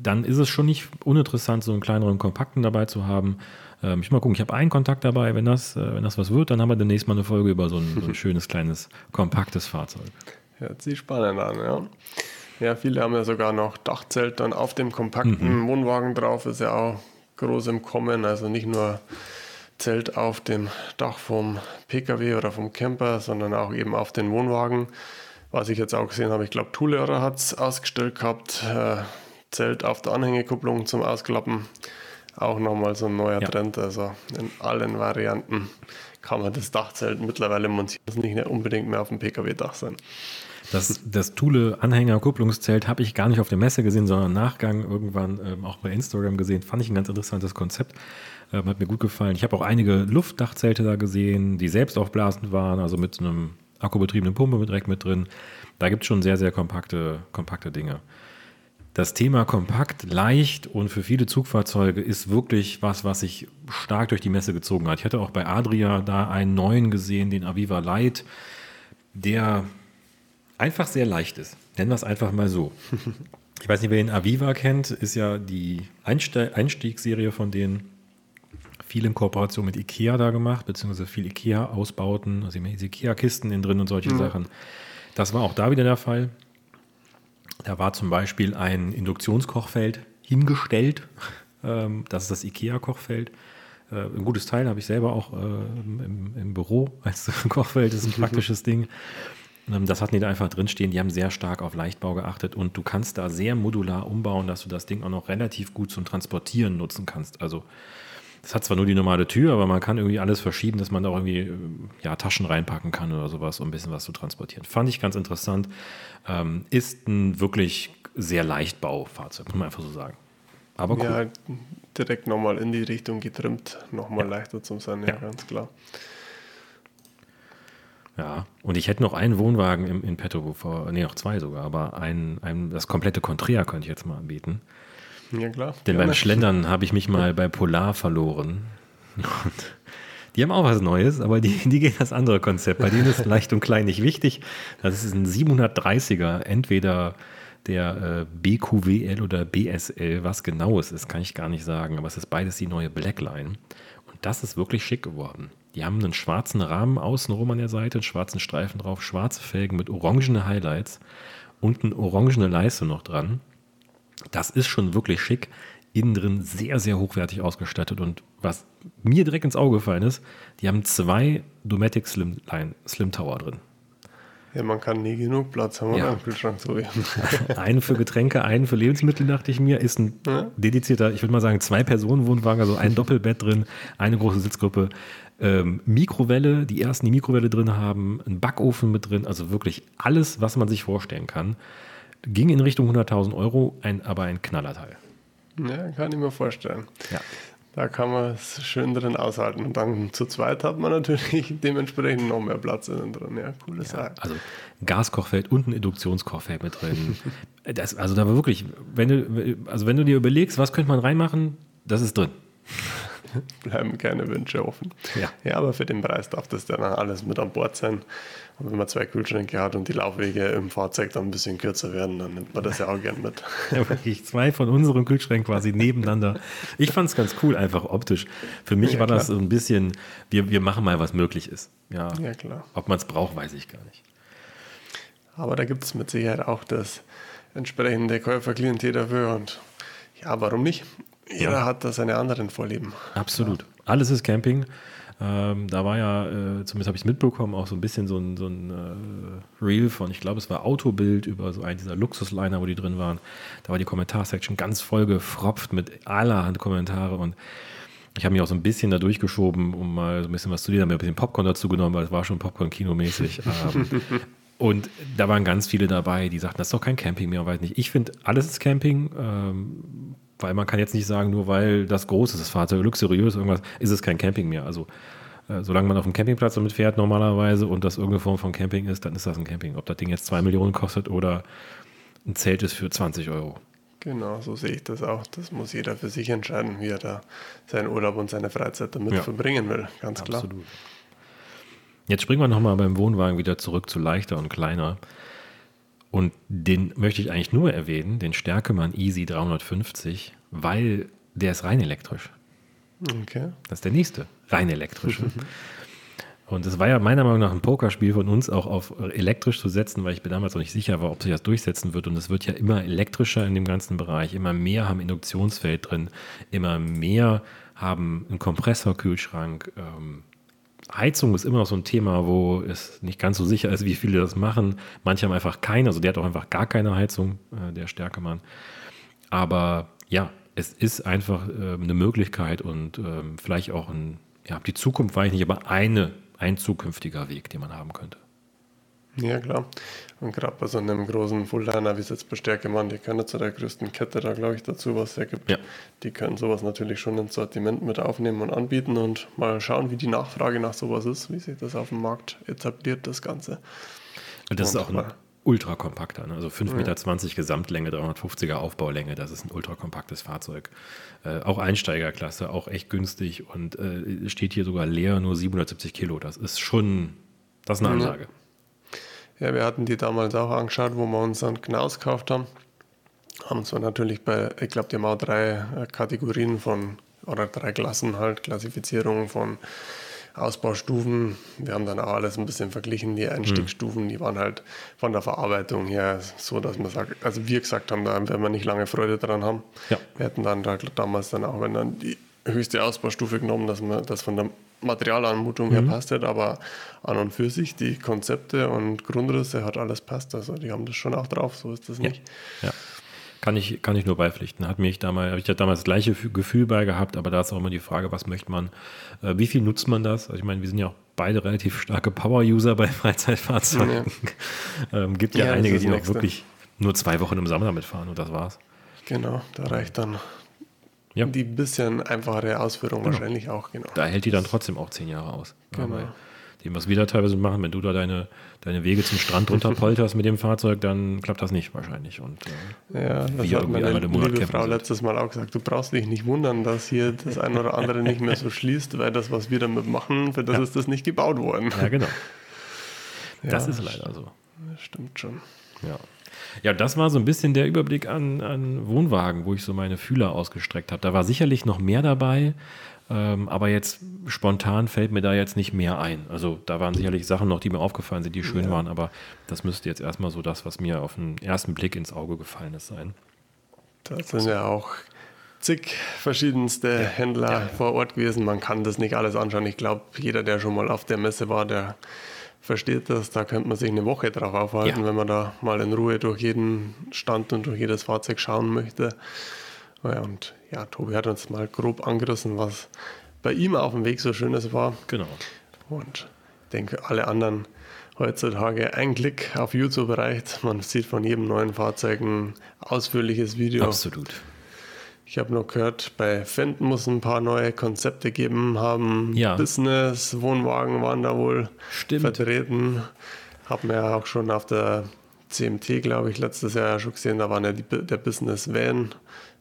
dann ist es schon nicht uninteressant, so einen kleineren Kompakten dabei zu haben. Ähm, ich mal gucken, ich habe einen Kontakt dabei, wenn das, äh, wenn das was wird, dann haben wir demnächst mal eine Folge über so ein, so ein schönes, kleines, kompaktes Fahrzeug. Hört sich spannend an, ja. Ja, viele haben ja sogar noch Dachzelt dann auf dem kompakten mhm. Wohnwagen drauf, ist ja auch groß im Kommen, also nicht nur Zelt auf dem Dach vom PKW oder vom Camper, sondern auch eben auf den Wohnwagen. Was ich jetzt auch gesehen habe, ich glaube, Tulehrer hat es ausgestellt gehabt, äh, Zelt auf der Anhängekupplung zum Ausklappen auch nochmal so ein neuer ja. Trend. Also in allen Varianten kann man das Dachzelt mittlerweile montieren. Das muss nicht unbedingt mehr auf dem Pkw-Dach sein. Das, das Thule-Anhänger-Kupplungszelt habe ich gar nicht auf der Messe gesehen, sondern im Nachgang irgendwann ähm, auch bei Instagram gesehen. Fand ich ein ganz interessantes Konzept. Ähm, hat mir gut gefallen. Ich habe auch einige Luftdachzelte da gesehen, die selbst aufblasend waren, also mit einem akkubetriebenen Pumpe mit direkt mit drin. Da gibt es schon sehr, sehr kompakte, kompakte Dinge das Thema kompakt, leicht und für viele Zugfahrzeuge ist wirklich was, was sich stark durch die Messe gezogen hat. Ich hatte auch bei Adria da einen neuen gesehen, den Aviva Light, der einfach sehr leicht ist. Nennen wir es einfach mal so. Ich weiß nicht, wer den Aviva kennt, ist ja die Einstiegsserie von denen. Viel in Kooperation mit Ikea da gemacht, beziehungsweise viel Ikea-Ausbauten, also Ikea-Kisten in drin und solche mhm. Sachen. Das war auch da wieder der Fall. Da war zum Beispiel ein Induktionskochfeld hingestellt. Ähm, das ist das IKEA-Kochfeld. Äh, ein gutes Teil habe ich selber auch äh, im, im, Büro als Kochfeld. Das ist ein praktisches Ding. Ähm, das hatten die da einfach drinstehen. Die haben sehr stark auf Leichtbau geachtet und du kannst da sehr modular umbauen, dass du das Ding auch noch relativ gut zum Transportieren nutzen kannst. Also es hat zwar nur die normale Tür, aber man kann irgendwie alles verschieben, dass man da auch irgendwie äh, ja, Taschen reinpacken kann oder sowas, um ein bisschen was zu transportieren. Fand ich ganz interessant. Ähm, ist ein wirklich sehr Leichtbaufahrzeug, muss man einfach so sagen. Aber cool. Ja, direkt nochmal in die Richtung getrimmt, nochmal ja. leichter zum sein, ja, ja, ganz klar. Ja, und ich hätte noch einen Wohnwagen im, in petto, nee, noch zwei sogar, aber ein, ein, das komplette Contrea könnte ich jetzt mal anbieten. Ja, klar. Denn Gerne. beim Schlendern habe ich mich mal bei Polar verloren. Und die haben auch was Neues, aber die, die gehen das andere Konzept. Bei denen ist leicht und klein nicht wichtig. Das ist ein 730er, entweder der äh, BQWL oder BSL. Was genau es ist, kann ich gar nicht sagen, aber es ist beides die neue Blackline. Und das ist wirklich schick geworden. Die haben einen schwarzen Rahmen außenrum an der Seite, einen schwarzen Streifen drauf, schwarze Felgen mit orangene Highlights und eine orangene Leiste noch dran. Das ist schon wirklich schick. Innen drin sehr, sehr hochwertig ausgestattet. Und was mir direkt ins Auge gefallen ist, die haben zwei Dometic Slim, Line, Slim Tower drin. Ja, man kann nie genug Platz haben ja. im Kühlschrank so. einen für Getränke, einen für Lebensmittel, dachte ich mir, ist ein ja. dedizierter, ich würde mal sagen, Zwei-Personen-Wohnwagen, also ein Doppelbett drin, eine große Sitzgruppe, ähm, Mikrowelle, die ersten, die Mikrowelle drin haben, ein Backofen mit drin, also wirklich alles, was man sich vorstellen kann. Ging in Richtung 100.000 Euro, ein, aber ein Knallerteil. Ja, kann ich mir vorstellen. Ja. Da kann man es schön drin aushalten. Und dann zu zweit hat man natürlich dementsprechend noch mehr Platz innen drin. Ja, coole ja, Sache. Also Gaskochfeld und ein Induktionskochfeld mit drin. das, also da war wirklich, wenn du, also wenn du dir überlegst, was könnte man reinmachen, das ist drin. bleiben keine Wünsche offen. Ja. ja, aber für den Preis darf das dann alles mit an Bord sein. Und wenn man zwei Kühlschränke hat und die Laufwege im Fahrzeug dann ein bisschen kürzer werden, dann nimmt man das ja auch gern mit. Ja, wirklich zwei von unseren Kühlschränken quasi nebeneinander. Ich fand es ganz cool, einfach optisch. Für mich ja, war klar. das so ein bisschen, wir, wir machen mal, was möglich ist. Ja, ja klar. Ob man es braucht, weiß ich gar nicht. Aber da gibt es mit Sicherheit auch das entsprechende Käuferklientel dafür und ja, warum nicht? Jeder ja. hat da seine anderen Vorlieben. Absolut. Ja. Alles ist Camping. Ähm, da war ja, äh, zumindest habe ich es mitbekommen, auch so ein bisschen so ein, so ein äh, Reel von, ich glaube, es war Autobild über so einen dieser Luxusliner, wo die drin waren. Da war die Kommentarsection ganz voll gefropft mit allerhand Kommentare und ich habe mich auch so ein bisschen da durchgeschoben, um mal so ein bisschen was zu lesen, habe mir ein bisschen Popcorn dazu genommen, weil es war schon Popcorn-Kino-mäßig. ähm, und da waren ganz viele dabei, die sagten, das ist doch kein Camping mehr, weiß nicht. Ich finde, alles ist Camping. Ähm, weil man kann jetzt nicht sagen, nur weil das groß ist, das Fahrzeug luxuriös, irgendwas, ist es kein Camping mehr. Also äh, solange man auf dem Campingplatz damit fährt normalerweise und das irgendeine Form von Camping ist, dann ist das ein Camping. Ob das Ding jetzt zwei Millionen kostet oder ein Zelt ist für 20 Euro. Genau, so sehe ich das auch. Das muss jeder für sich entscheiden, wie er da seinen Urlaub und seine Freizeit damit ja. verbringen will. Ganz klar. Absolut. Jetzt springen wir nochmal beim Wohnwagen wieder zurück zu leichter und kleiner. Und den möchte ich eigentlich nur erwähnen, den Stärkemann Easy 350, weil der ist rein elektrisch. Okay. Das ist der nächste, rein elektrische. Und es war ja meiner Meinung nach ein Pokerspiel von uns, auch auf elektrisch zu setzen, weil ich mir damals noch nicht sicher war, ob sich das durchsetzen wird. Und es wird ja immer elektrischer in dem ganzen Bereich. Immer mehr haben Induktionsfeld drin, immer mehr haben einen Kompressorkühlschrank. Ähm, Heizung ist immer noch so ein Thema, wo es nicht ganz so sicher ist, wie viele das machen. Manche haben einfach keine, also der hat auch einfach gar keine Heizung, äh, der Stärkemann. Aber ja, es ist einfach äh, eine Möglichkeit und äh, vielleicht auch ein, ja, die Zukunft weiß ich nicht, aber eine, ein zukünftiger Weg, den man haben könnte. Ja, klar. Und gerade bei so einem großen Fuldaner, wie es jetzt bei Stärkemann, die können zu der größten Kette da, glaube ich, dazu was ergibt. Ja. Die können sowas natürlich schon ins Sortiment mit aufnehmen und anbieten und mal schauen, wie die Nachfrage nach sowas ist, wie sich das auf dem Markt etabliert, das Ganze. Und das und ist auch ein ultrakompakter, ne? also 5,20 Meter ja. Gesamtlänge, 350er Aufbaulänge, das ist ein ultrakompaktes Fahrzeug. Äh, auch Einsteigerklasse, auch echt günstig und äh, steht hier sogar leer, nur 770 Kilo. Das ist schon, das ist eine Ansage. Ja. Ja, wir hatten die damals auch angeschaut, wo wir uns einen Knaus gekauft haben. Haben zwar natürlich bei, ich glaube, die haben auch drei äh, Kategorien von, oder drei Klassen halt, Klassifizierungen von Ausbaustufen, wir haben dann auch alles ein bisschen verglichen. Die Einstiegsstufen, die waren halt von der Verarbeitung her so, dass man sagt, also wir gesagt haben, da werden wir nicht lange Freude dran haben. Ja. Wir hätten dann da, damals dann auch, wenn dann die höchste Ausbaustufe genommen, dass man das von der Materialanmutung mhm. her passt hat, aber an und für sich die Konzepte und Grundrisse hat alles passt. Also die haben das schon auch drauf, so ist das nicht. Ja. ja. Kann ich, kann ich nur beipflichten. Hat mich damals, habe ich ja damals das gleiche Gefühl bei gehabt, aber da ist auch immer die Frage, was möchte man, äh, wie viel nutzt man das? Also ich meine, wir sind ja auch beide relativ starke Power-User bei Freizeitfahrzeugen. Ja. ähm, gibt ja, ja einige, die auch wirklich nur zwei Wochen im Sommer damit fahren und das war's. Genau, da reicht dann ja. die bisschen einfachere Ausführung genau. wahrscheinlich auch. Genau. Da hält die dann trotzdem auch zehn Jahre aus. Genau. Aber dem, was wir da teilweise machen, wenn du da deine, deine Wege zum Strand runterpolterst mit dem Fahrzeug, dann klappt das nicht wahrscheinlich. Und, äh, ja, das hat meine liebe Frau sind. letztes Mal auch gesagt, du brauchst dich nicht wundern, dass hier das eine oder andere nicht mehr so schließt, weil das, was wir damit machen, für das ja. ist das nicht gebaut worden. Ja, genau. Das ja, ist leider so. Stimmt schon. Ja. Ja, das war so ein bisschen der Überblick an, an Wohnwagen, wo ich so meine Fühler ausgestreckt habe. Da war sicherlich noch mehr dabei. Ähm, aber jetzt spontan fällt mir da jetzt nicht mehr ein. Also da waren sicherlich Sachen noch, die mir aufgefallen sind, die schön ja. waren, aber das müsste jetzt erstmal so das, was mir auf den ersten Blick ins Auge gefallen ist, sein. Da sind ja auch zig verschiedenste ja. Händler ja. vor Ort gewesen. Man kann das nicht alles anschauen. Ich glaube, jeder, der schon mal auf der Messe war, der versteht das. Da könnte man sich eine Woche drauf aufhalten, wenn man da mal in Ruhe durch jeden Stand und durch jedes Fahrzeug schauen möchte. Und ja, Tobi hat uns mal grob angerissen, was bei ihm auf dem Weg so Schönes war. Genau. Und ich denke, alle anderen heutzutage ein Klick auf YouTube reicht. Man sieht von jedem neuen Fahrzeug ein ausführliches Video. Absolut. Ich habe noch gehört, bei Fenton muss ein paar neue Konzepte geben haben. Ja. Business, Wohnwagen waren da wohl Stimmt. vertreten. Haben wir ja auch schon auf der CMT, glaube ich, letztes Jahr schon gesehen. Da war ja die, der Business Van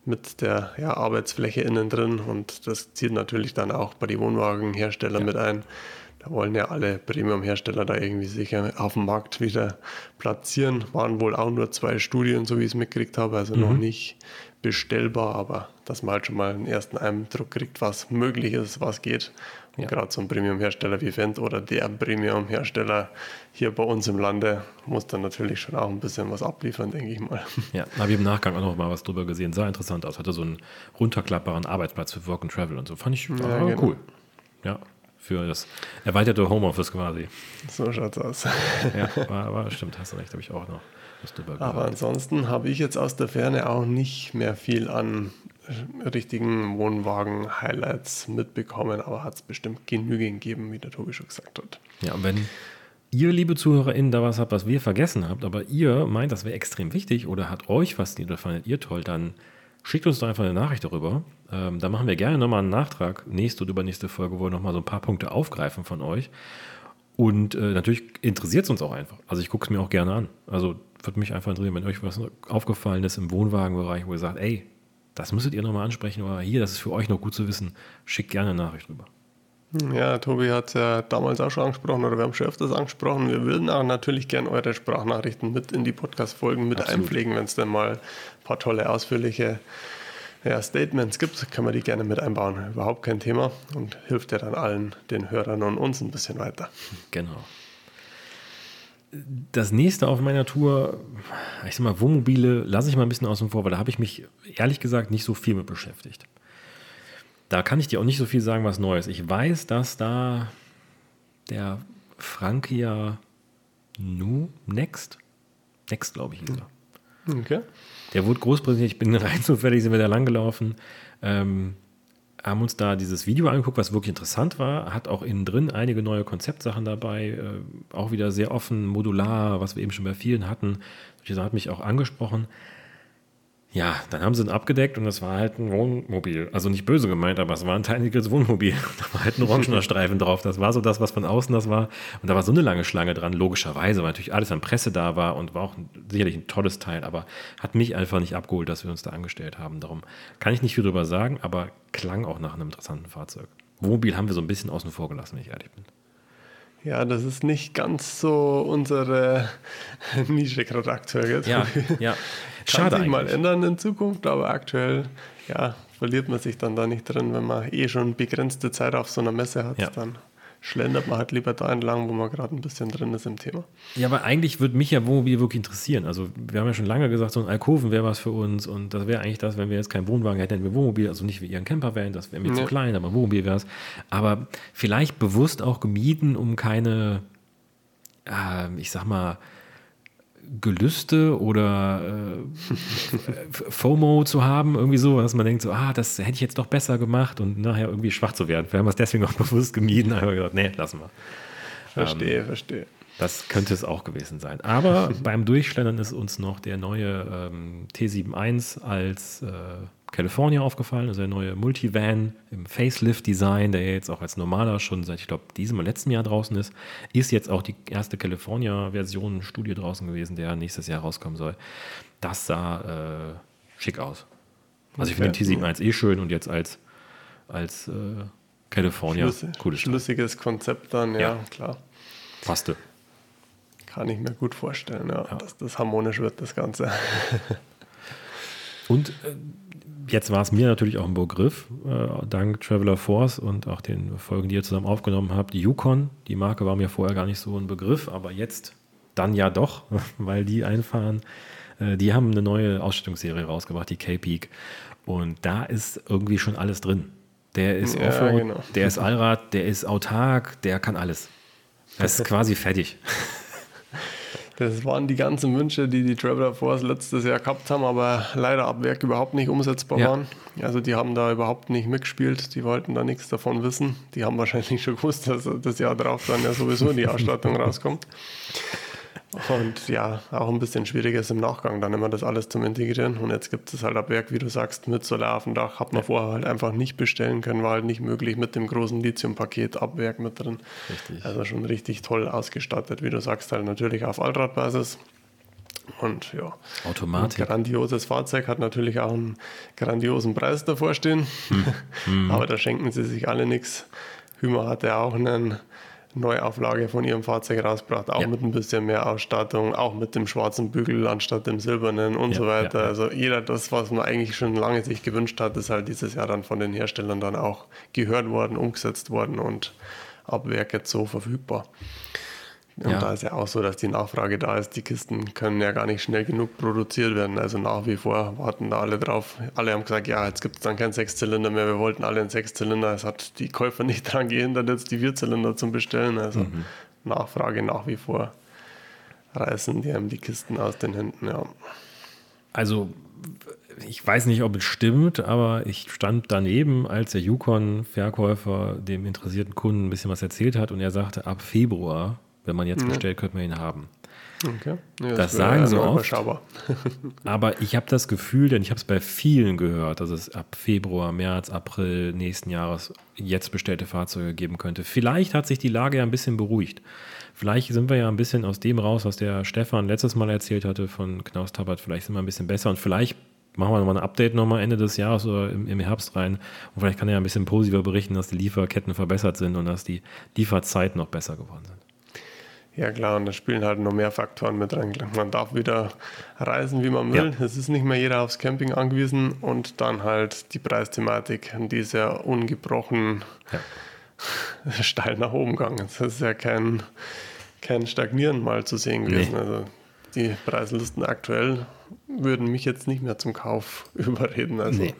mit der ja, Arbeitsfläche innen drin und das zieht natürlich dann auch bei den Wohnwagenherstellern ja. mit ein. Da wollen ja alle Premium-Hersteller da irgendwie sicher auf dem Markt wieder platzieren. Waren wohl auch nur zwei Studien, so wie ich es mitgekriegt habe, also mhm. noch nicht bestellbar, aber dass man halt schon mal einen ersten Eindruck kriegt, was möglich ist, was geht. Und ja. gerade so ein Premium-Hersteller wie Fendt oder der Premium-Hersteller hier bei uns im Lande muss dann natürlich schon auch ein bisschen was abliefern, denke ich mal. Ja, habe ich im Nachgang auch noch mal was drüber gesehen. Sah interessant aus. Hatte so einen runterklappbaren Arbeitsplatz für Work and Travel und so. Fand ich ja, genau. cool. Ja, für das erweiterte Homeoffice quasi. So schaut's aus. ja, war, war, stimmt, hast du recht, habe ich auch noch. Aber ansonsten habe ich jetzt aus der Ferne auch nicht mehr viel an richtigen Wohnwagen-Highlights mitbekommen, aber hat es bestimmt genügend gegeben, wie der Tobi schon gesagt hat. Ja, und wenn ihr, liebe ZuhörerInnen, da was habt, was wir vergessen habt, aber ihr meint, das wäre extrem wichtig oder hat euch fasziniert oder fandet ihr toll, dann schickt uns doch einfach eine Nachricht darüber. Ähm, da machen wir gerne nochmal einen Nachtrag, nächste oder übernächste Folge, wo wir nochmal so ein paar Punkte aufgreifen von euch. Und äh, natürlich interessiert es uns auch einfach. Also ich gucke es mir auch gerne an. Also würde mich einfach interessieren, wenn euch was aufgefallen ist im Wohnwagenbereich, wo ihr sagt, ey, das müsstet ihr nochmal ansprechen oder hier, das ist für euch noch gut zu wissen, schickt gerne eine Nachricht rüber. Ja, Tobi hat es ja damals auch schon angesprochen oder wir haben schon öfters angesprochen. Wir würden auch natürlich gerne eure Sprachnachrichten mit in die Podcast-Folgen mit Absolut. einpflegen, wenn es dann mal ein paar tolle, ausführliche ja, Statements gibt, kann man die gerne mit einbauen. Überhaupt kein Thema und hilft ja dann allen den Hörern und uns ein bisschen weiter. Genau das nächste auf meiner Tour, ich sag mal, Wohnmobile, lasse ich mal ein bisschen außen vor, weil da habe ich mich ehrlich gesagt nicht so viel mit beschäftigt. Da kann ich dir auch nicht so viel sagen, was Neues. Ich weiß, dass da der Frankia Nu Next, Next glaube ich, hieß er. Okay. Der wurde groß präsentiert. Ich bin rein zufällig, sind wir da langgelaufen. Ähm, haben uns da dieses Video angeguckt, was wirklich interessant war. Hat auch innen drin einige neue Konzeptsachen dabei. Äh, auch wieder sehr offen, modular, was wir eben schon bei vielen hatten. Das hat mich auch angesprochen. Ja, dann haben sie ihn abgedeckt und das war halt ein Wohnmobil. Also nicht böse gemeint, aber es war ein teiliges Wohnmobil. Da war halt ein orangener Streifen drauf. Das war so das, was von außen das war. Und da war so eine lange Schlange dran, logischerweise, weil natürlich alles an Presse da war und war auch sicherlich ein tolles Teil, aber hat mich einfach nicht abgeholt, dass wir uns da angestellt haben. Darum kann ich nicht viel drüber sagen, aber klang auch nach einem interessanten Fahrzeug. Wohnmobil haben wir so ein bisschen außen vor gelassen, wenn ich ehrlich bin. Ja, das ist nicht ganz so unsere Nische gerade aktuell. Ja, ja. Schade Kann sich mal ändern in Zukunft, aber aktuell ja, verliert man sich dann da nicht drin, wenn man eh schon begrenzte Zeit auf so einer Messe hat. Ja. Dann schlendert man halt lieber da entlang, wo man gerade ein bisschen drin ist im Thema. Ja, aber eigentlich würde mich ja Wohnmobil wirklich interessieren. Also wir haben ja schon lange gesagt, so ein Alkoven wäre was für uns und das wäre eigentlich das, wenn wir jetzt keinen Wohnwagen hätten, hätten wir Wohnmobil, also nicht wie ihren Campervan, das wäre mir ja. zu klein, aber Wohnmobil wäre es. Aber vielleicht bewusst auch gemieden, um keine, äh, ich sag mal, Gelüste oder äh, FOMO zu haben, irgendwie so, dass man denkt so, ah, das hätte ich jetzt doch besser gemacht und nachher irgendwie schwach zu werden. Wir haben es deswegen auch bewusst gemieden, einfach gesagt, nee, lassen wir. Verstehe, ähm, verstehe. Das könnte es auch gewesen sein. Aber beim Durchschlendern ist uns noch der neue ähm, T71 als äh, California aufgefallen, also der neue Multivan im Facelift-Design, der jetzt auch als normaler schon seit, ich glaube, diesem und letzten Jahr draußen ist, ist jetzt auch die erste California-Version Studie draußen gewesen, der nächstes Jahr rauskommen soll. Das sah äh, schick aus. Also ich finde den T71 eh schön und jetzt als, als äh, California, Schlüssig, cooles Schlüssiges Konzept dann, ja, ja. klar. Passte. Kann ich mir gut vorstellen, ja, ja. dass das harmonisch wird, das Ganze. und äh, jetzt war es mir natürlich auch ein Begriff, äh, dank Traveler Force und auch den Folgen, die ihr zusammen aufgenommen habt. Die Yukon, die Marke war mir vorher gar nicht so ein Begriff, aber jetzt dann ja doch, weil die einfahren. Äh, die haben eine neue Ausstattungsserie rausgebracht, die K-Peak. Und da ist irgendwie schon alles drin. Der ist ja, Offroad, genau. der ist Allrad, der ist autark, der kann alles. Er ist quasi fertig. Das waren die ganzen Wünsche, die die Traveler Force letztes Jahr gehabt haben, aber leider ab Werk überhaupt nicht umsetzbar ja. waren. Also die haben da überhaupt nicht mitgespielt, die wollten da nichts davon wissen. Die haben wahrscheinlich schon gewusst, dass das Jahr drauf dann ja sowieso die Ausstattung rauskommt. Und ja, auch ein bisschen schwieriger ist im Nachgang dann immer das alles zum Integrieren. Und jetzt gibt es halt ab Werk, wie du sagst, mit Solar auf dem Dach. Hat man ja. vorher halt einfach nicht bestellen können, war halt nicht möglich mit dem großen Lithium-Paket ab Werk mit drin. Richtig. Also schon richtig toll ausgestattet, wie du sagst, halt natürlich auf Allradbasis. Und ja, Automatik. Ein grandioses Fahrzeug hat natürlich auch einen grandiosen Preis davor stehen. Hm. Aber da schenken sie sich alle nichts. Hümer hatte auch einen Neuauflage von ihrem Fahrzeug rausgebracht, auch ja. mit ein bisschen mehr Ausstattung, auch mit dem schwarzen Bügel anstatt dem silbernen und ja, so weiter. Ja, also jeder das, was man eigentlich schon lange sich gewünscht hat, ist halt dieses Jahr dann von den Herstellern dann auch gehört worden, umgesetzt worden und ab Werk jetzt so verfügbar. Und ja. da ist ja auch so, dass die Nachfrage da ist. Die Kisten können ja gar nicht schnell genug produziert werden. Also nach wie vor warten da alle drauf. Alle haben gesagt, ja, jetzt gibt es dann keinen Sechszylinder mehr. Wir wollten alle einen Sechszylinder. Es hat die Käufer nicht daran gehindert, jetzt die Vierzylinder zu bestellen. Also mhm. Nachfrage nach wie vor reißen die einem die Kisten aus den Händen. Ja. Also ich weiß nicht, ob es stimmt, aber ich stand daneben, als der Yukon-Verkäufer dem interessierten Kunden ein bisschen was erzählt hat und er sagte, ab Februar wenn man jetzt bestellt, könnte man ihn haben. Okay. Ja, das, das sagen sie oft. aber ich habe das Gefühl, denn ich habe es bei vielen gehört, dass es ab Februar, März, April nächsten Jahres jetzt bestellte Fahrzeuge geben könnte. Vielleicht hat sich die Lage ja ein bisschen beruhigt. Vielleicht sind wir ja ein bisschen aus dem raus, was der Stefan letztes Mal erzählt hatte von Knaus Tabat. Vielleicht sind wir ein bisschen besser und vielleicht machen wir nochmal ein Update nochmal Ende des Jahres oder im, im, Herbst rein. Und vielleicht kann er ja ein bisschen positiver berichten, dass die Lieferketten verbessert sind und dass die Lieferzeiten noch besser geworden sind. Ja klar, und da spielen halt noch mehr Faktoren mit rein. Man darf wieder reisen, wie man will. Ja. Es ist nicht mehr jeder aufs Camping angewiesen und dann halt die Preisthematik, die ist ja ungebrochen ja. steil nach oben gegangen. Das ist ja kein, kein Stagnieren mal zu sehen gewesen. Nee. Also die Preislisten aktuell würden mich jetzt nicht mehr zum Kauf überreden. Also, nee.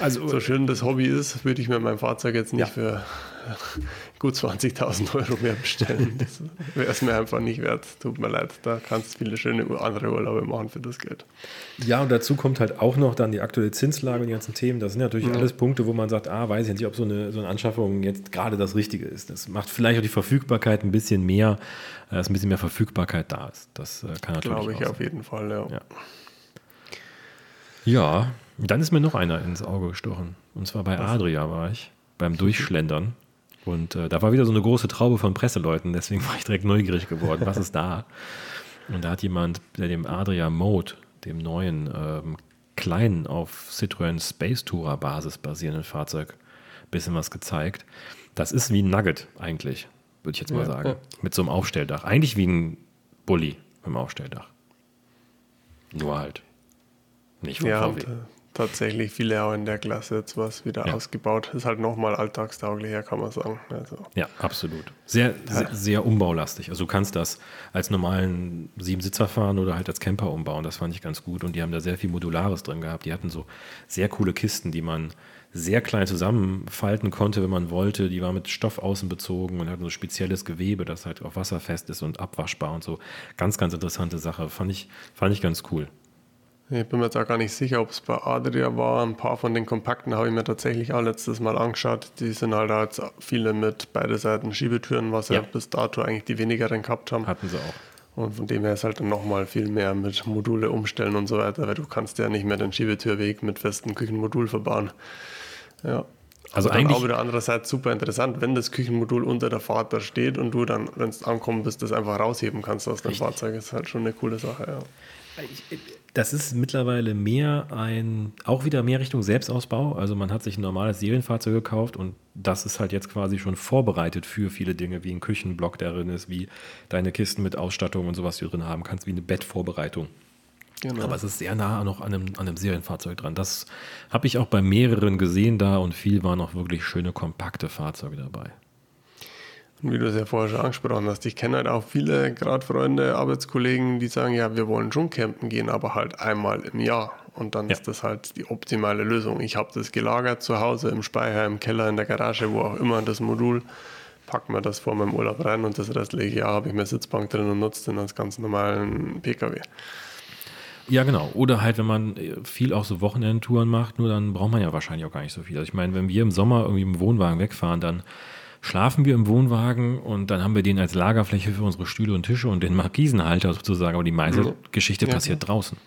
also so schön das Hobby ist, würde ich mir mein Fahrzeug jetzt nicht ja. für gut 20.000 Euro mehr bestellen. Das wäre es mir einfach nicht wert. Tut mir leid, da kannst du viele schöne andere Urlaube machen für das Geld. Ja, und dazu kommt halt auch noch dann die aktuelle Zinslage und die ganzen Themen. Das sind natürlich ja. alles Punkte, wo man sagt, ah, weiß ich nicht, ob so eine, so eine Anschaffung jetzt gerade das Richtige ist. Das macht vielleicht auch die Verfügbarkeit ein bisschen mehr, äh, dass ein bisschen mehr Verfügbarkeit da ist. Das äh, kann natürlich Glaube ich auf jeden Fall, ja. ja. Ja, dann ist mir noch einer ins Auge gestochen. Und zwar bei? Adria war ich, beim Durchschlendern. Und äh, da war wieder so eine große Traube von Presseleuten, deswegen war ich direkt neugierig geworden, was ist da? Und da hat jemand, der dem Adria Mode, dem neuen ähm, kleinen auf Citroën Space Tourer Basis basierenden Fahrzeug, ein bisschen was gezeigt. Das ist wie ein Nugget eigentlich, würde ich jetzt mal ja, sagen. Ja. Mit so einem Aufstelldach. Eigentlich wie ein Bulli mit dem Aufstelldach. Nur halt. Nicht vom ja, VW. Tatsächlich viele auch in der Klasse jetzt was wieder ja. ausgebaut. Ist halt nochmal alltagstauglicher, kann man sagen. Also. Ja, absolut. Sehr, ja. sehr, sehr, umbaulastig. Also du kannst das als normalen Siebensitzer fahren oder halt als Camper umbauen. Das fand ich ganz gut. Und die haben da sehr viel Modulares drin gehabt. Die hatten so sehr coole Kisten, die man sehr klein zusammenfalten konnte, wenn man wollte. Die war mit Stoff außen bezogen und hatten so spezielles Gewebe, das halt auch wasserfest ist und abwaschbar und so. Ganz, ganz interessante Sache. Fand ich, fand ich ganz cool. Ich bin mir jetzt auch gar nicht sicher, ob es bei Adria war. Ein paar von den Kompakten habe ich mir tatsächlich auch letztes Mal angeschaut. Die sind halt auch jetzt viele mit beide Seiten Schiebetüren, was ja. ja bis dato eigentlich die wenigeren gehabt haben. Hatten sie auch. Und von dem her ist halt dann nochmal viel mehr mit Module umstellen und so weiter, weil du kannst ja nicht mehr den Schiebetürweg mit festem Küchenmodul verbauen. Ja. Also Aber eigentlich auch wieder andererseits super interessant, wenn das Küchenmodul unter der Fahrt da steht und du dann, wenn es ankommen bist, das einfach rausheben kannst aus dem. Fahrzeug, ist halt schon eine coole Sache. Ja. Ich, das ist mittlerweile mehr ein, auch wieder mehr Richtung Selbstausbau. Also man hat sich ein normales Serienfahrzeug gekauft und das ist halt jetzt quasi schon vorbereitet für viele Dinge, wie ein Küchenblock, der drin ist, wie deine Kisten mit Ausstattung und sowas, die du drin haben kannst, wie eine Bettvorbereitung. Genau. Aber es ist sehr nah noch an einem, an einem Serienfahrzeug dran. Das habe ich auch bei mehreren gesehen da und viel waren auch wirklich schöne, kompakte Fahrzeuge dabei. Und wie du es ja vorher schon angesprochen hast, ich kenne halt auch viele, gerade Freunde, Arbeitskollegen, die sagen, ja, wir wollen schon campen gehen, aber halt einmal im Jahr. Und dann ja. ist das halt die optimale Lösung. Ich habe das gelagert zu Hause, im Speicher, im Keller, in der Garage, wo auch immer, das Modul. Pack mir das vor meinem Urlaub rein und das restliche Jahr habe ich mir Sitzbank drin und nutze den als ganz normalen PKW. Ja, genau. Oder halt, wenn man viel auch so Wochenendtouren macht, nur dann braucht man ja wahrscheinlich auch gar nicht so viel. Also ich meine, wenn wir im Sommer irgendwie im Wohnwagen wegfahren, dann schlafen wir im Wohnwagen und dann haben wir den als Lagerfläche für unsere Stühle und Tische und den Markisenhalter sozusagen. Aber die meiste ja. Geschichte ja, passiert ja. draußen.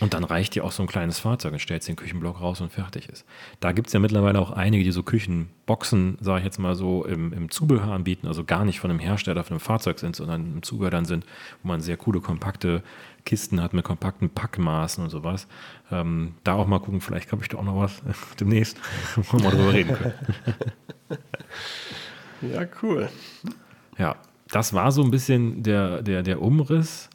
Und dann reicht dir auch so ein kleines Fahrzeug und stellst den Küchenblock raus und fertig ist. Da gibt es ja mittlerweile auch einige, die so Küchenboxen, sage ich jetzt mal so, im, im, Zubehör anbieten, also gar nicht von einem Hersteller von einem Fahrzeug sind, sondern im Zubehör dann sind, wo man sehr coole, kompakte Kisten hat mit kompakten Packmaßen und sowas. Ähm, da auch mal gucken, vielleicht habe ich da auch noch was demnächst, wo wir mal drüber reden können. Ja, cool. Ja, das war so ein bisschen der, der, der Umriss.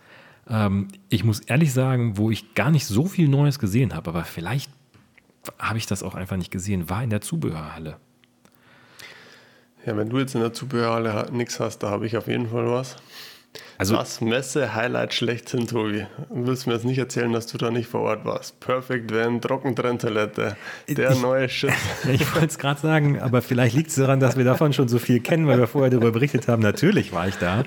Ähm, ich muss ehrlich sagen, wo ich gar nicht so viel Neues gesehen habe, aber vielleicht habe ich das auch einfach nicht gesehen, war in der Zubehörhalle. Ja, wenn du jetzt in der Zubehörhalle nichts hast, da habe ich auf jeden Fall was. Also, das Messe-Highlight schlechthin, Tobi. Du willst mir jetzt nicht erzählen, dass du da nicht vor Ort warst. Perfect Van, Trockentrenntoilette, der ich, neue Shit. Ich wollte es gerade sagen, aber vielleicht liegt es daran, dass wir davon schon so viel kennen, weil wir vorher darüber berichtet haben. Natürlich war ich da.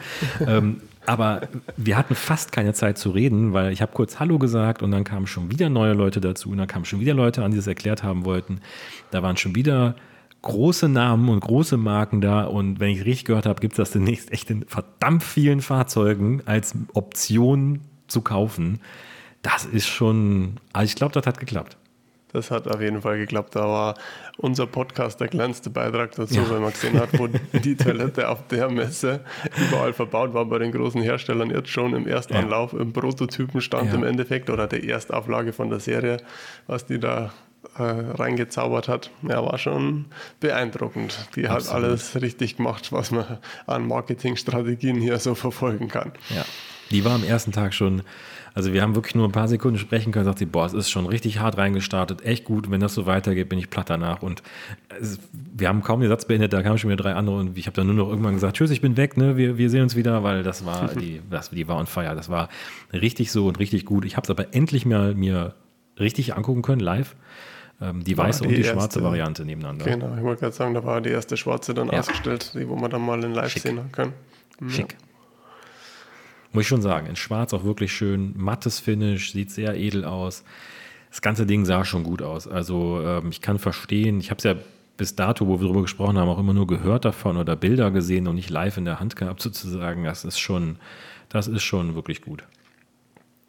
Ähm, aber wir hatten fast keine Zeit zu reden, weil ich habe kurz Hallo gesagt und dann kamen schon wieder neue Leute dazu und dann kamen schon wieder Leute an, die das erklärt haben wollten. Da waren schon wieder große Namen und große Marken da. Und wenn ich richtig gehört habe, gibt es das demnächst echt in verdammt vielen Fahrzeugen als Option zu kaufen. Das ist schon, also ich glaube, das hat geklappt. Das hat auf jeden Fall geklappt. Da war unser Podcast der kleinste Beitrag dazu, ja. weil man gesehen hat, wo die Toilette auf der Messe überall verbaut war bei den großen Herstellern jetzt schon im Erstanlauf, ja. im Prototypenstand ja. im Endeffekt oder der Erstauflage von der Serie, was die da äh, reingezaubert hat, ja, war schon beeindruckend. Die Absolut. hat alles richtig gemacht, was man an Marketingstrategien hier so verfolgen kann. Ja, die war am ersten Tag schon, also wir haben wirklich nur ein paar Sekunden sprechen können, sagt sie, boah, es ist schon richtig hart reingestartet, echt gut, wenn das so weitergeht, bin ich platt danach. Und es, wir haben kaum den Satz beendet, da kamen schon wieder drei andere und ich habe dann nur noch irgendwann gesagt, tschüss, ich bin weg, ne? wir, wir sehen uns wieder, weil das war, die, das, die war on fire, das war richtig so und richtig gut. Ich habe es aber endlich mal mir richtig angucken können, live. Ähm, die weiße die und die erste, schwarze Variante nebeneinander. Genau, ich wollte gerade sagen, da war die erste schwarze dann ja. ausgestellt, die, wo man dann mal in live Schick. sehen kann. Ja. Schick. Muss ich schon sagen, in schwarz auch wirklich schön, mattes Finish, sieht sehr edel aus. Das ganze Ding sah schon gut aus. Also ähm, ich kann verstehen, ich habe es ja bis dato, wo wir darüber gesprochen haben, auch immer nur gehört davon oder Bilder gesehen und nicht live in der Hand gehabt sozusagen. Das ist schon, das ist schon wirklich gut.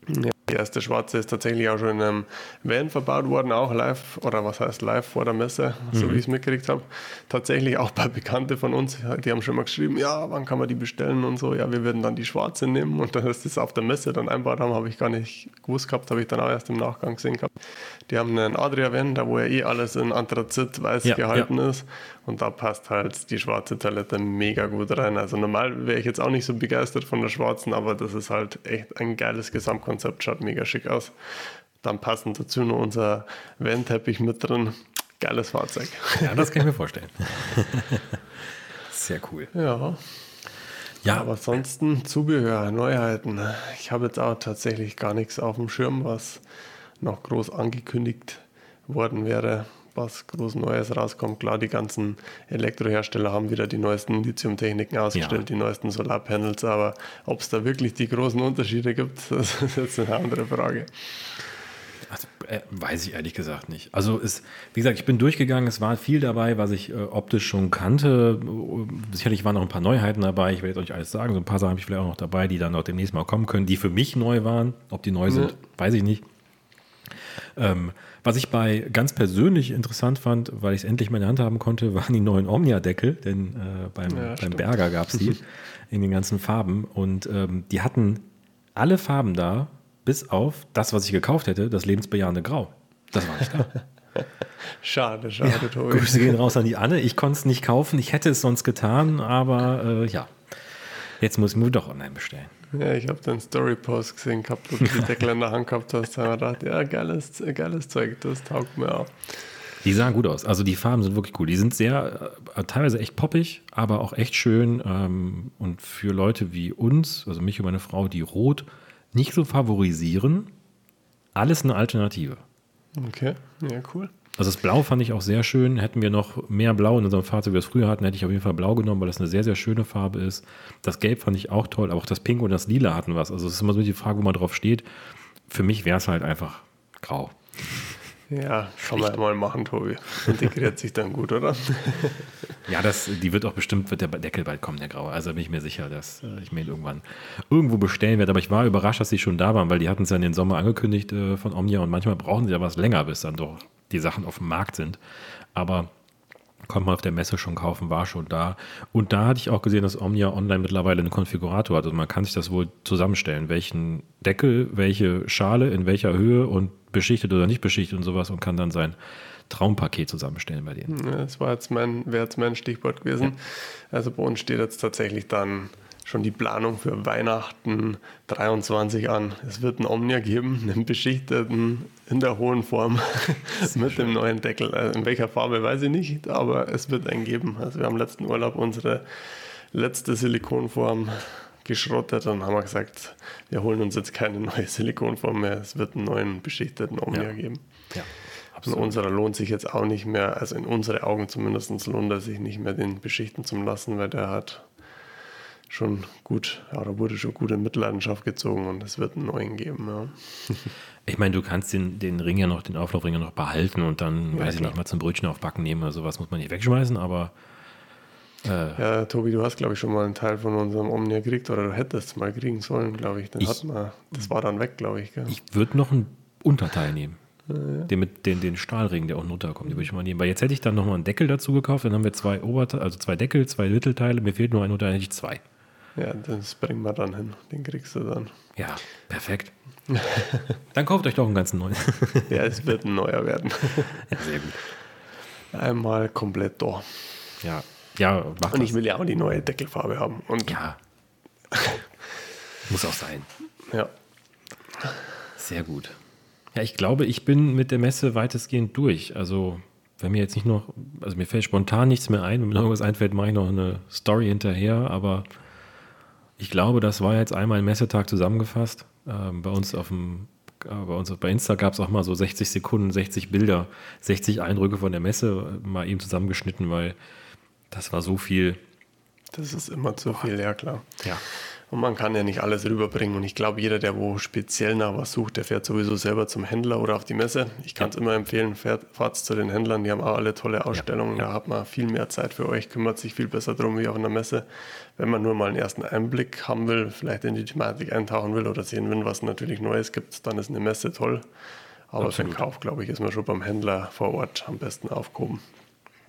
Ja, die erste schwarze ist tatsächlich auch schon in einem Van verbaut worden, auch live, oder was heißt live vor der Messe, so mhm. wie ich es mitgekriegt habe. Tatsächlich auch bei Bekannten von uns, die haben schon mal geschrieben, ja, wann kann man die bestellen und so. Ja, wir würden dann die schwarze nehmen und dass das auf der Messe dann einbaut haben, habe ich gar nicht gewusst gehabt, habe ich dann auch erst im Nachgang gesehen gehabt. Die haben einen Adria-Van, da wo ja eh alles in Anthrazit weiß ja, gehalten ja. ist und da passt halt die schwarze Toilette mega gut rein. Also normal wäre ich jetzt auch nicht so begeistert von der schwarzen, aber das ist halt echt ein geiles Gesamtkonzept, schaut mega schick aus. Dann passend dazu noch unser Van-Teppich mit drin. Geiles Fahrzeug. Ja, das kann ich mir vorstellen. Sehr cool. Ja. Ja. Aber ansonsten Zubehör, Neuheiten. Ich habe jetzt auch tatsächlich gar nichts auf dem Schirm, was noch groß angekündigt worden wäre, was groß Neues rauskommt. Klar, die ganzen Elektrohersteller haben wieder die neuesten Lithiumtechniken ausgestellt, ja. die neuesten Solarpanels, aber ob es da wirklich die großen Unterschiede gibt, das ist jetzt eine andere Frage. Also, äh, weiß ich ehrlich gesagt nicht. Also es, wie gesagt, ich bin durchgegangen, es war viel dabei, was ich äh, optisch schon kannte. Sicherlich waren noch ein paar Neuheiten dabei, ich werde jetzt euch alles sagen. So ein paar Sachen habe ich vielleicht auch noch dabei, die dann auch demnächst mal kommen können, die für mich neu waren. Ob die neu sind, ja. weiß ich nicht. Ähm, was ich bei ganz persönlich interessant fand, weil ich es endlich mal in der Hand haben konnte, waren die neuen Omnia-Deckel, denn äh, beim, ja, beim Berger gab es die in den ganzen Farben und ähm, die hatten alle Farben da, bis auf das, was ich gekauft hätte, das lebensbejahende Grau. Das war nicht da. schade, schade, ja, Tobi. Grüße gehen raus an die Anne. Ich konnte es nicht kaufen, ich hätte es sonst getan, aber äh, ja, jetzt muss ich mir doch online bestellen. Ja, ich habe deinen Story-Post gesehen gehabt, wo du die Deckel in der Hand gehabt hast. Da habe ich gedacht, ja, geiles, geiles Zeug, das taugt mir auch. Die sahen gut aus. Also die Farben sind wirklich cool. Die sind sehr, äh, teilweise echt poppig, aber auch echt schön. Ähm, und für Leute wie uns, also mich und meine Frau, die rot nicht so favorisieren, alles eine Alternative. Okay, ja, cool. Also das Blau fand ich auch sehr schön. Hätten wir noch mehr Blau in unserem Fahrzeug, wie wir es früher hatten, hätte ich auf jeden Fall Blau genommen, weil das eine sehr, sehr schöne Farbe ist. Das Gelb fand ich auch toll, aber auch das Pink und das Lila hatten was. Also es ist immer so die Frage, wo man drauf steht. Für mich wäre es halt einfach grau. Ja, kann man ja mal machen, Tobi. Integriert sich dann gut, oder? ja, das, die wird auch bestimmt, wird der Deckel bald kommen, der graue. Also bin ich mir sicher, dass äh, ich mir irgendwann irgendwo bestellen werde. Aber ich war überrascht, dass sie schon da waren, weil die hatten es ja in den Sommer angekündigt äh, von Omnia und manchmal brauchen sie ja was länger, bis dann doch die Sachen auf dem Markt sind. Aber konnte man auf der Messe schon kaufen, war schon da. Und da hatte ich auch gesehen, dass Omnia online mittlerweile einen Konfigurator hat. Also man kann sich das wohl zusammenstellen, welchen Deckel, welche Schale, in welcher Höhe und beschichtet oder nicht beschichtet und sowas und kann dann sein Traumpaket zusammenstellen bei denen. Ja, das war jetzt mein, wäre jetzt mein Stichwort gewesen. Ja. Also bei uns steht jetzt tatsächlich dann schon die Planung für Weihnachten 23 an. Es wird einen Omnia geben, einen beschichteten in der hohen Form mit dem neuen Deckel. Also in welcher Farbe weiß ich nicht, aber es wird einen geben. Also wir haben letzten Urlaub unsere letzte Silikonform geschrottet und haben gesagt, wir holen uns jetzt keine neue Silikonform mehr. Es wird einen neuen beschichteten Omnia ja. geben. Ja. In unserer lohnt sich jetzt auch nicht mehr, also in unsere Augen zumindest lohnt er sich nicht mehr, den beschichten zu lassen, weil der hat schon gut, ja, da wurde schon gut in Mitleidenschaft gezogen und es wird einen neuen geben. Ja. Ich meine, du kannst den, den Ring ja noch, den Auflaufring ja noch behalten und dann, ja, weiß klar. ich nicht, mal zum Brötchen aufbacken nehmen oder sowas muss man nicht wegschmeißen, aber. Äh, ja, Tobi, du hast, glaube ich, schon mal einen Teil von unserem Omnia gekriegt oder du hättest es mal kriegen sollen, glaube ich. Den ich, hat man, das war dann weg, glaube ich. Gell? Ich würde noch einen Unterteil nehmen. Ja. Den, mit, den, den Stahlring, der unten runterkommt, den würde ich mal nehmen. Weil jetzt hätte ich dann nochmal einen Deckel dazu gekauft, dann haben wir zwei Oberteile, also zwei Deckel, zwei Mittelteile, mir fehlt nur ein Unterteil, hätte ich zwei. Ja, das bringen wir dann hin. Den kriegst du dann. Ja, perfekt. dann kauft euch doch einen ganzen neuen. ja, es wird ein neuer werden. ja, sehr gut. Einmal komplett da. Ja, ja. Mach Und ich will ja auch die neue Deckelfarbe haben. Und ja. Muss auch sein. Ja. Sehr gut. Ja, ich glaube, ich bin mit der Messe weitestgehend durch. Also, wenn mir jetzt nicht noch, also mir fällt spontan nichts mehr ein. Wenn mir noch irgendwas einfällt, mache ich noch eine Story hinterher. Aber ich glaube, das war jetzt einmal ein Messetag zusammengefasst. Ähm, bei uns auf dem äh, bei uns bei Insta gab es auch mal so 60 Sekunden, 60 Bilder, 60 Eindrücke von der Messe äh, mal eben zusammengeschnitten, weil das war so viel. Das ist immer zu Boah. viel, ja klar. Ja. Und man kann ja nicht alles rüberbringen. Und ich glaube, jeder, der wo speziell nach was sucht, der fährt sowieso selber zum Händler oder auf die Messe. Ich kann es ja. immer empfehlen, fährt, fahrt zu den Händlern, die haben auch alle tolle Ausstellungen. Ja. Da hat man viel mehr Zeit für euch, kümmert sich viel besser drum wie auf einer Messe. Wenn man nur mal einen ersten Einblick haben will, vielleicht in die Thematik eintauchen will oder sehen will, was natürlich Neues gibt, dann ist eine Messe toll. Aber Absolut. für den Kauf, glaube ich, ist man schon beim Händler vor Ort am besten aufgehoben.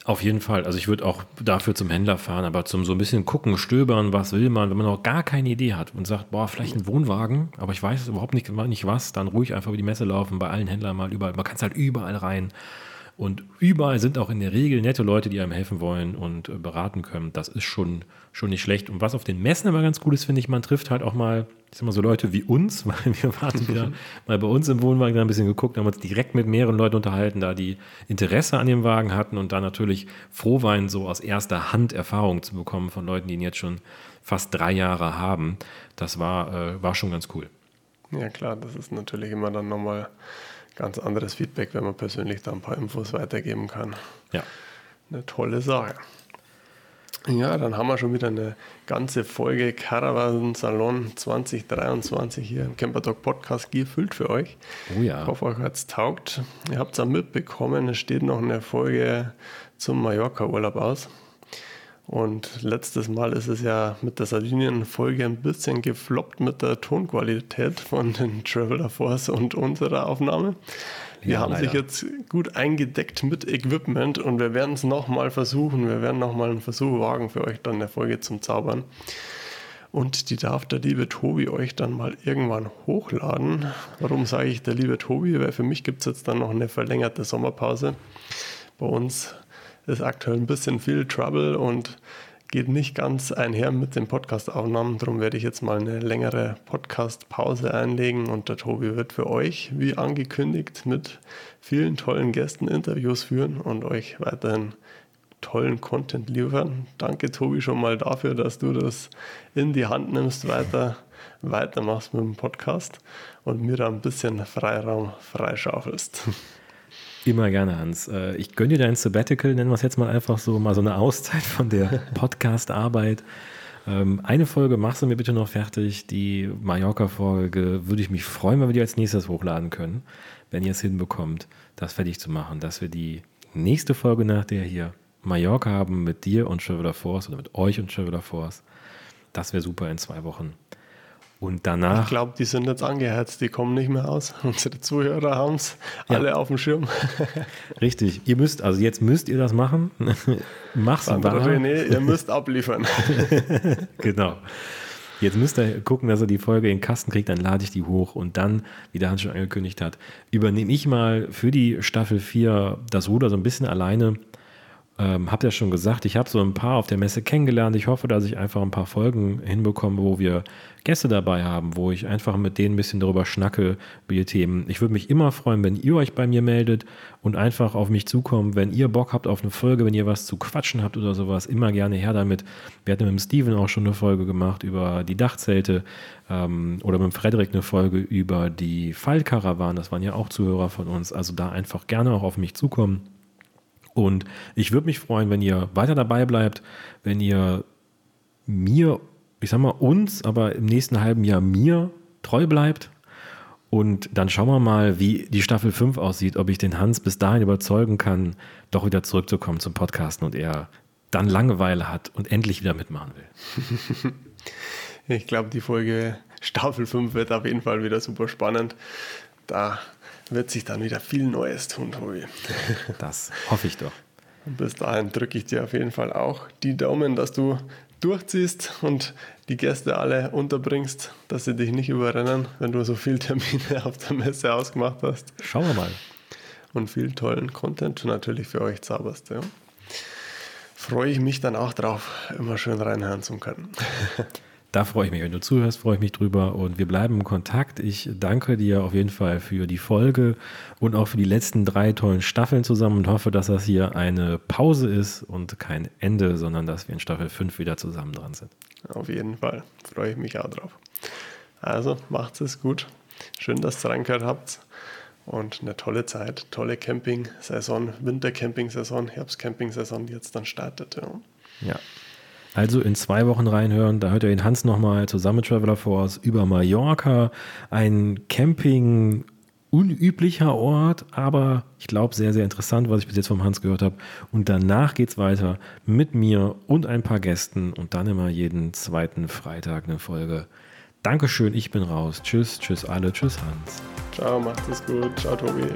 Auf jeden Fall. Also ich würde auch dafür zum Händler fahren, aber zum so ein bisschen gucken, stöbern, was will man, wenn man noch gar keine Idee hat und sagt, boah, vielleicht ein Wohnwagen, aber ich weiß überhaupt nicht, nicht was, dann ruhig einfach über die Messe laufen, bei allen Händlern mal überall. Man kann es halt überall rein Und überall sind auch in der Regel nette Leute, die einem helfen wollen und äh, beraten können. Das ist schon, schon nicht schlecht. Und was auf den Messen aber ganz cool ist, finde ich, man trifft halt auch mal, ich sag mal so Leute wie uns, weil wir waren wieder mal bei uns im Wohnwagen ein bisschen geguckt, haben uns direkt mit mehreren Leuten unterhalten, da die Interesse an dem Wagen hatten und da natürlich froh waren, so aus erster Hand Erfahrung zu bekommen von Leuten, die ihn jetzt schon fast drei Jahre haben. Das war, äh, war schon ganz cool. Ja klar, das ist natürlich immer dann nochmal ganz anderes Feedback, wenn man persönlich da ein paar Infos weitergeben kann. Ja. Eine tolle Sache. Ja, dann haben wir schon wieder eine ganze Folge Caravan Salon 2023 hier im Campertalk Podcast gefüllt für euch. Oh ja. Ich hoffe, euch hat es taugt. Ihr habt es auch mitbekommen, es steht noch eine Folge zum Mallorca-Urlaub aus. Und letztes Mal ist es ja mit der Sardinien-Folge ein bisschen gefloppt mit der Tonqualität von den Traveler Force und unserer Aufnahme. Wir ja, haben leider. sich jetzt gut eingedeckt mit Equipment und wir werden es nochmal versuchen. Wir werden nochmal einen Versuch wagen für euch dann eine Folge zum Zaubern. Und die darf der liebe Tobi euch dann mal irgendwann hochladen. Warum sage ich der liebe Tobi? Weil für mich gibt es jetzt dann noch eine verlängerte Sommerpause. Bei uns ist aktuell ein bisschen viel Trouble und geht nicht ganz einher mit den Podcast-Aufnahmen. Darum werde ich jetzt mal eine längere Podcast-Pause einlegen und der Tobi wird für euch, wie angekündigt, mit vielen tollen Gästen Interviews führen und euch weiterhin tollen Content liefern. Danke, Tobi, schon mal dafür, dass du das in die Hand nimmst, weiter weitermachst mit dem Podcast und mir da ein bisschen Freiraum freischaufelst. Immer gerne, Hans. Äh, ich gönne dir dein Sabbatical, nennen wir es jetzt mal einfach so, mal so eine Auszeit von der Podcast-Arbeit. Ähm, eine Folge machst du mir bitte noch fertig. Die Mallorca-Folge würde ich mich freuen, wenn wir die als nächstes hochladen können, wenn ihr es hinbekommt, das fertig zu machen, dass wir die nächste Folge nach der hier Mallorca haben mit dir und Traveler Force oder mit euch und Traveler Force. Das wäre super in zwei Wochen. Und danach. Ich glaube, die sind jetzt angeheizt, die kommen nicht mehr aus. Unsere Zuhörer haben es ja. alle auf dem Schirm. Richtig, ihr müsst, also jetzt müsst ihr das machen. Mach's Sandra René, ihr müsst abliefern. genau. Jetzt müsst ihr gucken, dass er die Folge in den Kasten kriegt, dann lade ich die hoch und dann, wie der Hans schon angekündigt hat, übernehme ich mal für die Staffel 4 das Ruder so ein bisschen alleine ähm, habt ja schon gesagt, ich habe so ein paar auf der Messe kennengelernt. Ich hoffe, dass ich einfach ein paar Folgen hinbekomme, wo wir Gäste dabei haben, wo ich einfach mit denen ein bisschen darüber schnacke, über die Themen. Ich würde mich immer freuen, wenn ihr euch bei mir meldet und einfach auf mich zukommt, wenn ihr Bock habt auf eine Folge, wenn ihr was zu quatschen habt oder sowas, immer gerne her damit. Wir hatten mit dem Steven auch schon eine Folge gemacht über die Dachzelte ähm, oder mit dem Frederik eine Folge über die Fallkarawan. Das waren ja auch Zuhörer von uns. Also da einfach gerne auch auf mich zukommen. Und ich würde mich freuen, wenn ihr weiter dabei bleibt, wenn ihr mir, ich sag mal uns, aber im nächsten halben Jahr mir treu bleibt. Und dann schauen wir mal, wie die Staffel 5 aussieht, ob ich den Hans bis dahin überzeugen kann, doch wieder zurückzukommen zum Podcasten und er dann Langeweile hat und endlich wieder mitmachen will. Ich glaube, die Folge Staffel 5 wird auf jeden Fall wieder super spannend. Da wird sich dann wieder viel Neues tun, Tobi. Das hoffe ich doch. Und bis dahin drücke ich dir auf jeden Fall auch die Daumen, dass du durchziehst und die Gäste alle unterbringst, dass sie dich nicht überrennen, wenn du so viele Termine auf der Messe ausgemacht hast. Schauen wir mal. Und viel tollen Content natürlich für euch zauberst. Ja. Freue ich mich dann auch drauf, immer schön reinhören zu können. Da freue ich mich. Wenn du zuhörst, freue ich mich drüber und wir bleiben im Kontakt. Ich danke dir auf jeden Fall für die Folge und auch für die letzten drei tollen Staffeln zusammen und hoffe, dass das hier eine Pause ist und kein Ende, sondern dass wir in Staffel 5 wieder zusammen dran sind. Auf jeden Fall. Freue ich mich auch drauf. Also macht es gut. Schön, dass ihr reingehört habt. Und eine tolle Zeit, tolle Camping-Saison, Winter-Camping-Saison, Herbst-Camping-Saison, die jetzt dann startet. Ja. ja. Also in zwei Wochen reinhören, da hört ihr den Hans nochmal zusammen mit Traveler Force über Mallorca, ein Camping unüblicher Ort, aber ich glaube sehr, sehr interessant, was ich bis jetzt vom Hans gehört habe. Und danach geht es weiter mit mir und ein paar Gästen und dann immer jeden zweiten Freitag eine Folge. Dankeschön, ich bin raus. Tschüss, tschüss alle, tschüss Hans. Ciao, macht es gut. Ciao, Tobi.